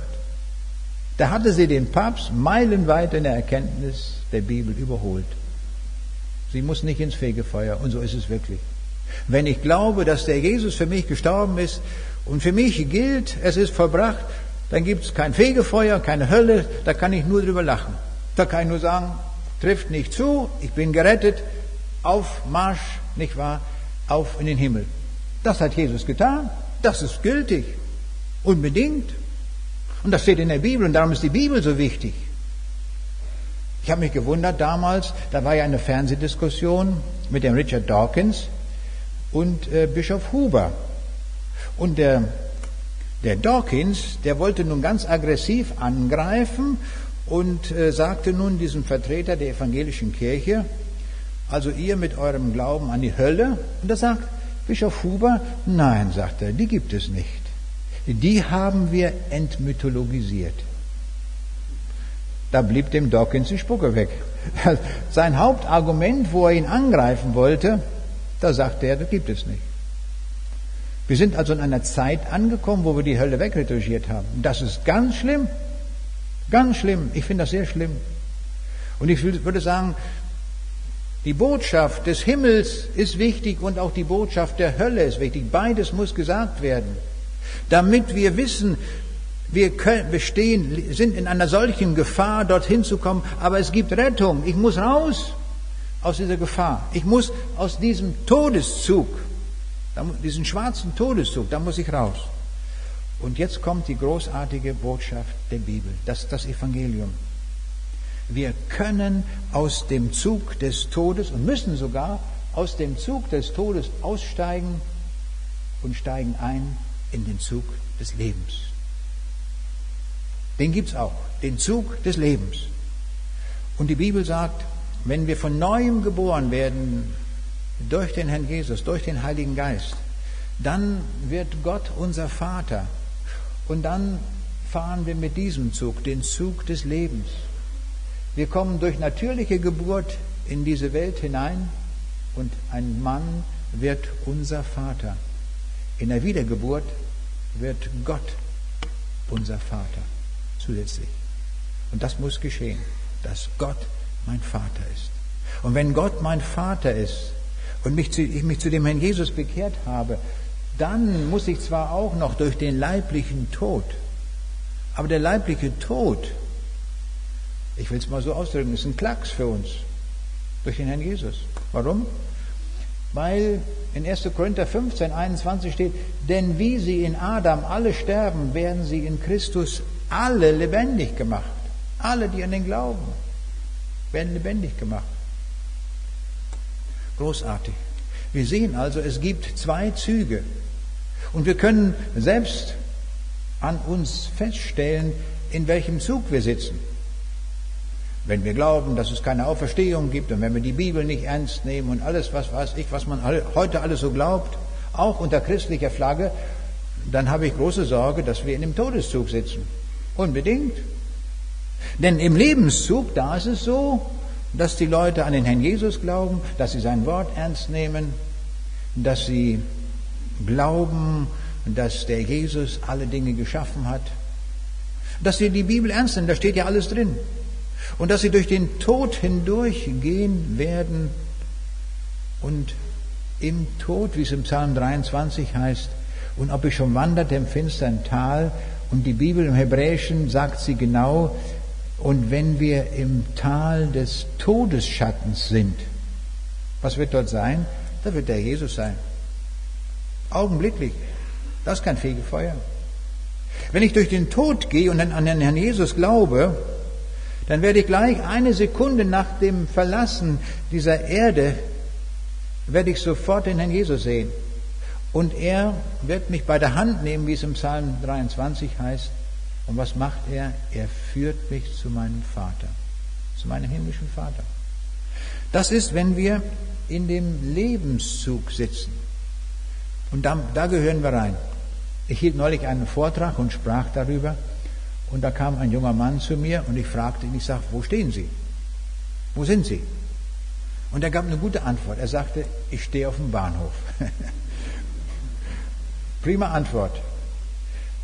Da hatte sie den Papst meilenweit in der Erkenntnis der Bibel überholt. Sie muss nicht ins Fegefeuer und so ist es wirklich. Wenn ich glaube, dass der Jesus für mich gestorben ist und für mich gilt, es ist vollbracht, dann gibt es kein Fegefeuer, keine Hölle, da kann ich nur drüber lachen. Da kann ich nur sagen, trifft nicht zu, ich bin gerettet, auf Marsch, nicht wahr? Auf in den Himmel. Das hat Jesus getan. Das ist gültig. Unbedingt. Und das steht in der Bibel und darum ist die Bibel so wichtig. Ich habe mich gewundert damals, da war ja eine Fernsehdiskussion mit dem Richard Dawkins und äh, Bischof Huber. Und der, der Dawkins, der wollte nun ganz aggressiv angreifen und äh, sagte nun diesem Vertreter der evangelischen Kirche, also ihr mit eurem Glauben an die Hölle. Und da sagt Bischof Huber, nein, sagt er, die gibt es nicht. Die haben wir entmythologisiert. Da blieb dem Dawkins die Spucke weg. Sein Hauptargument, wo er ihn angreifen wollte, da sagte er, das gibt es nicht. Wir sind also in einer Zeit angekommen, wo wir die Hölle wegretuschiert haben. Das ist ganz schlimm. Ganz schlimm. Ich finde das sehr schlimm. Und ich würde sagen, die Botschaft des Himmels ist wichtig und auch die Botschaft der Hölle ist wichtig. Beides muss gesagt werden, damit wir wissen, wir bestehen, sind in einer solchen Gefahr, dorthin zu kommen, aber es gibt Rettung. Ich muss raus aus dieser Gefahr. Ich muss aus diesem Todeszug, diesen schwarzen Todeszug, da muss ich raus. Und jetzt kommt die großartige Botschaft der Bibel, das, das Evangelium. Wir können aus dem Zug des Todes und müssen sogar aus dem Zug des Todes aussteigen und steigen ein in den Zug des Lebens. Den gibt's auch, den Zug des Lebens. Und die Bibel sagt, wenn wir von neuem geboren werden durch den Herrn Jesus, durch den Heiligen Geist, dann wird Gott unser Vater. Und dann fahren wir mit diesem Zug, den Zug des Lebens. Wir kommen durch natürliche Geburt in diese Welt hinein und ein Mann wird unser Vater. In der Wiedergeburt wird Gott unser Vater zusätzlich. Und das muss geschehen, dass Gott mein Vater ist. Und wenn Gott mein Vater ist und mich zu, ich mich zu dem Herrn Jesus bekehrt habe, dann muss ich zwar auch noch durch den leiblichen Tod, aber der leibliche Tod, ich will es mal so ausdrücken, ist ein Klacks für uns durch den Herrn Jesus. Warum? Weil in 1. Korinther 15, 21 steht, denn wie sie in Adam alle sterben, werden sie in Christus alle lebendig gemacht. Alle, die an den glauben, werden lebendig gemacht. Großartig. Wir sehen also, es gibt zwei Züge. Und wir können selbst an uns feststellen, in welchem Zug wir sitzen. Wenn wir glauben, dass es keine Auferstehung gibt und wenn wir die Bibel nicht ernst nehmen und alles, was weiß ich, was man heute alles so glaubt, auch unter christlicher Flagge, dann habe ich große Sorge, dass wir in dem Todeszug sitzen. Unbedingt. Denn im Lebenszug, da ist es so, dass die Leute an den Herrn Jesus glauben, dass sie sein Wort ernst nehmen, dass sie glauben, dass der Jesus alle Dinge geschaffen hat, dass sie die Bibel ernst nehmen, da steht ja alles drin. Und dass sie durch den Tod hindurchgehen werden und im Tod, wie es im Psalm 23 heißt, und ob ich schon wanderte im finstern Tal, und die Bibel im Hebräischen sagt sie genau, und wenn wir im Tal des Todesschattens sind, was wird dort sein? Da wird der Jesus sein. Augenblicklich. Das ist kein Fegefeuer. Wenn ich durch den Tod gehe und an den Herrn Jesus glaube, dann werde ich gleich eine Sekunde nach dem Verlassen dieser Erde, werde ich sofort den Herrn Jesus sehen. Und er wird mich bei der Hand nehmen, wie es im Psalm 23 heißt. Und was macht er? Er führt mich zu meinem Vater, zu meinem himmlischen Vater. Das ist, wenn wir in dem Lebenszug sitzen. Und da, da gehören wir rein. Ich hielt neulich einen Vortrag und sprach darüber. Und da kam ein junger Mann zu mir und ich fragte ihn, ich sagte, wo stehen Sie? Wo sind Sie? Und er gab eine gute Antwort. Er sagte, ich stehe auf dem Bahnhof. Prima Antwort.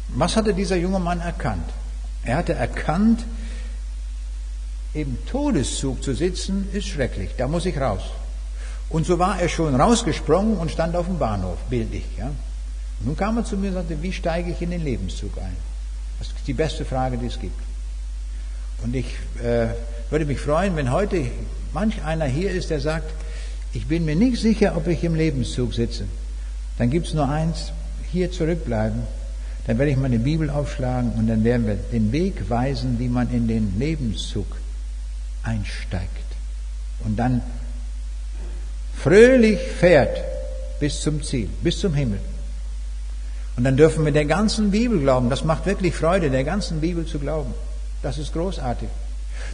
Was hatte dieser junge Mann erkannt? Er hatte erkannt, im Todeszug zu sitzen ist schrecklich, da muss ich raus. Und so war er schon rausgesprungen und stand auf dem Bahnhof, bildlich. Ja? Nun kam er zu mir und sagte, wie steige ich in den Lebenszug ein? Das ist die beste Frage, die es gibt. Und ich äh, würde mich freuen, wenn heute manch einer hier ist, der sagt, ich bin mir nicht sicher, ob ich im Lebenszug sitze. Dann gibt es nur eins, hier zurückbleiben. Dann werde ich meine Bibel aufschlagen und dann werden wir den Weg weisen, wie man in den Lebenszug einsteigt. Und dann fröhlich fährt bis zum Ziel, bis zum Himmel. Und dann dürfen wir der ganzen Bibel glauben. Das macht wirklich Freude, der ganzen Bibel zu glauben. Das ist großartig.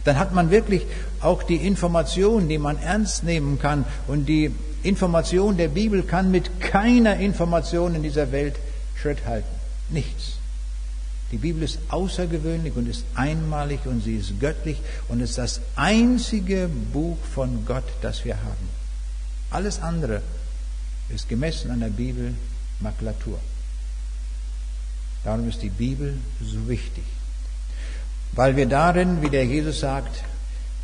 Dann hat man wirklich auch die Information, die man ernst nehmen kann. Und die Information der Bibel kann mit keiner Information in dieser Welt Schritt halten. Nichts. Die Bibel ist außergewöhnlich und ist einmalig und sie ist göttlich und ist das einzige Buch von Gott, das wir haben. Alles andere ist gemessen an der Bibel Makulatur. Darum ist die Bibel so wichtig. Weil wir darin, wie der Jesus sagt,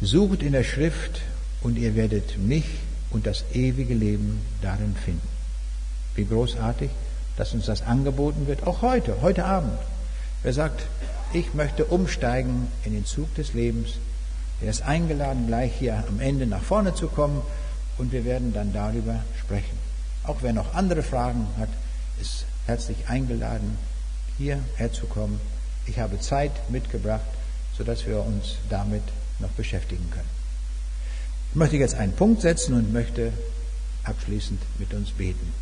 sucht in der Schrift und ihr werdet mich und das ewige Leben darin finden. Wie großartig, dass uns das angeboten wird, auch heute, heute Abend. Wer sagt, ich möchte umsteigen in den Zug des Lebens, der ist eingeladen, gleich hier am Ende nach vorne zu kommen und wir werden dann darüber sprechen. Auch wer noch andere Fragen hat, ist herzlich eingeladen, hierher zu kommen. Ich habe Zeit mitgebracht, sodass wir uns damit noch beschäftigen können. Ich möchte jetzt einen Punkt setzen und möchte abschließend mit uns beten.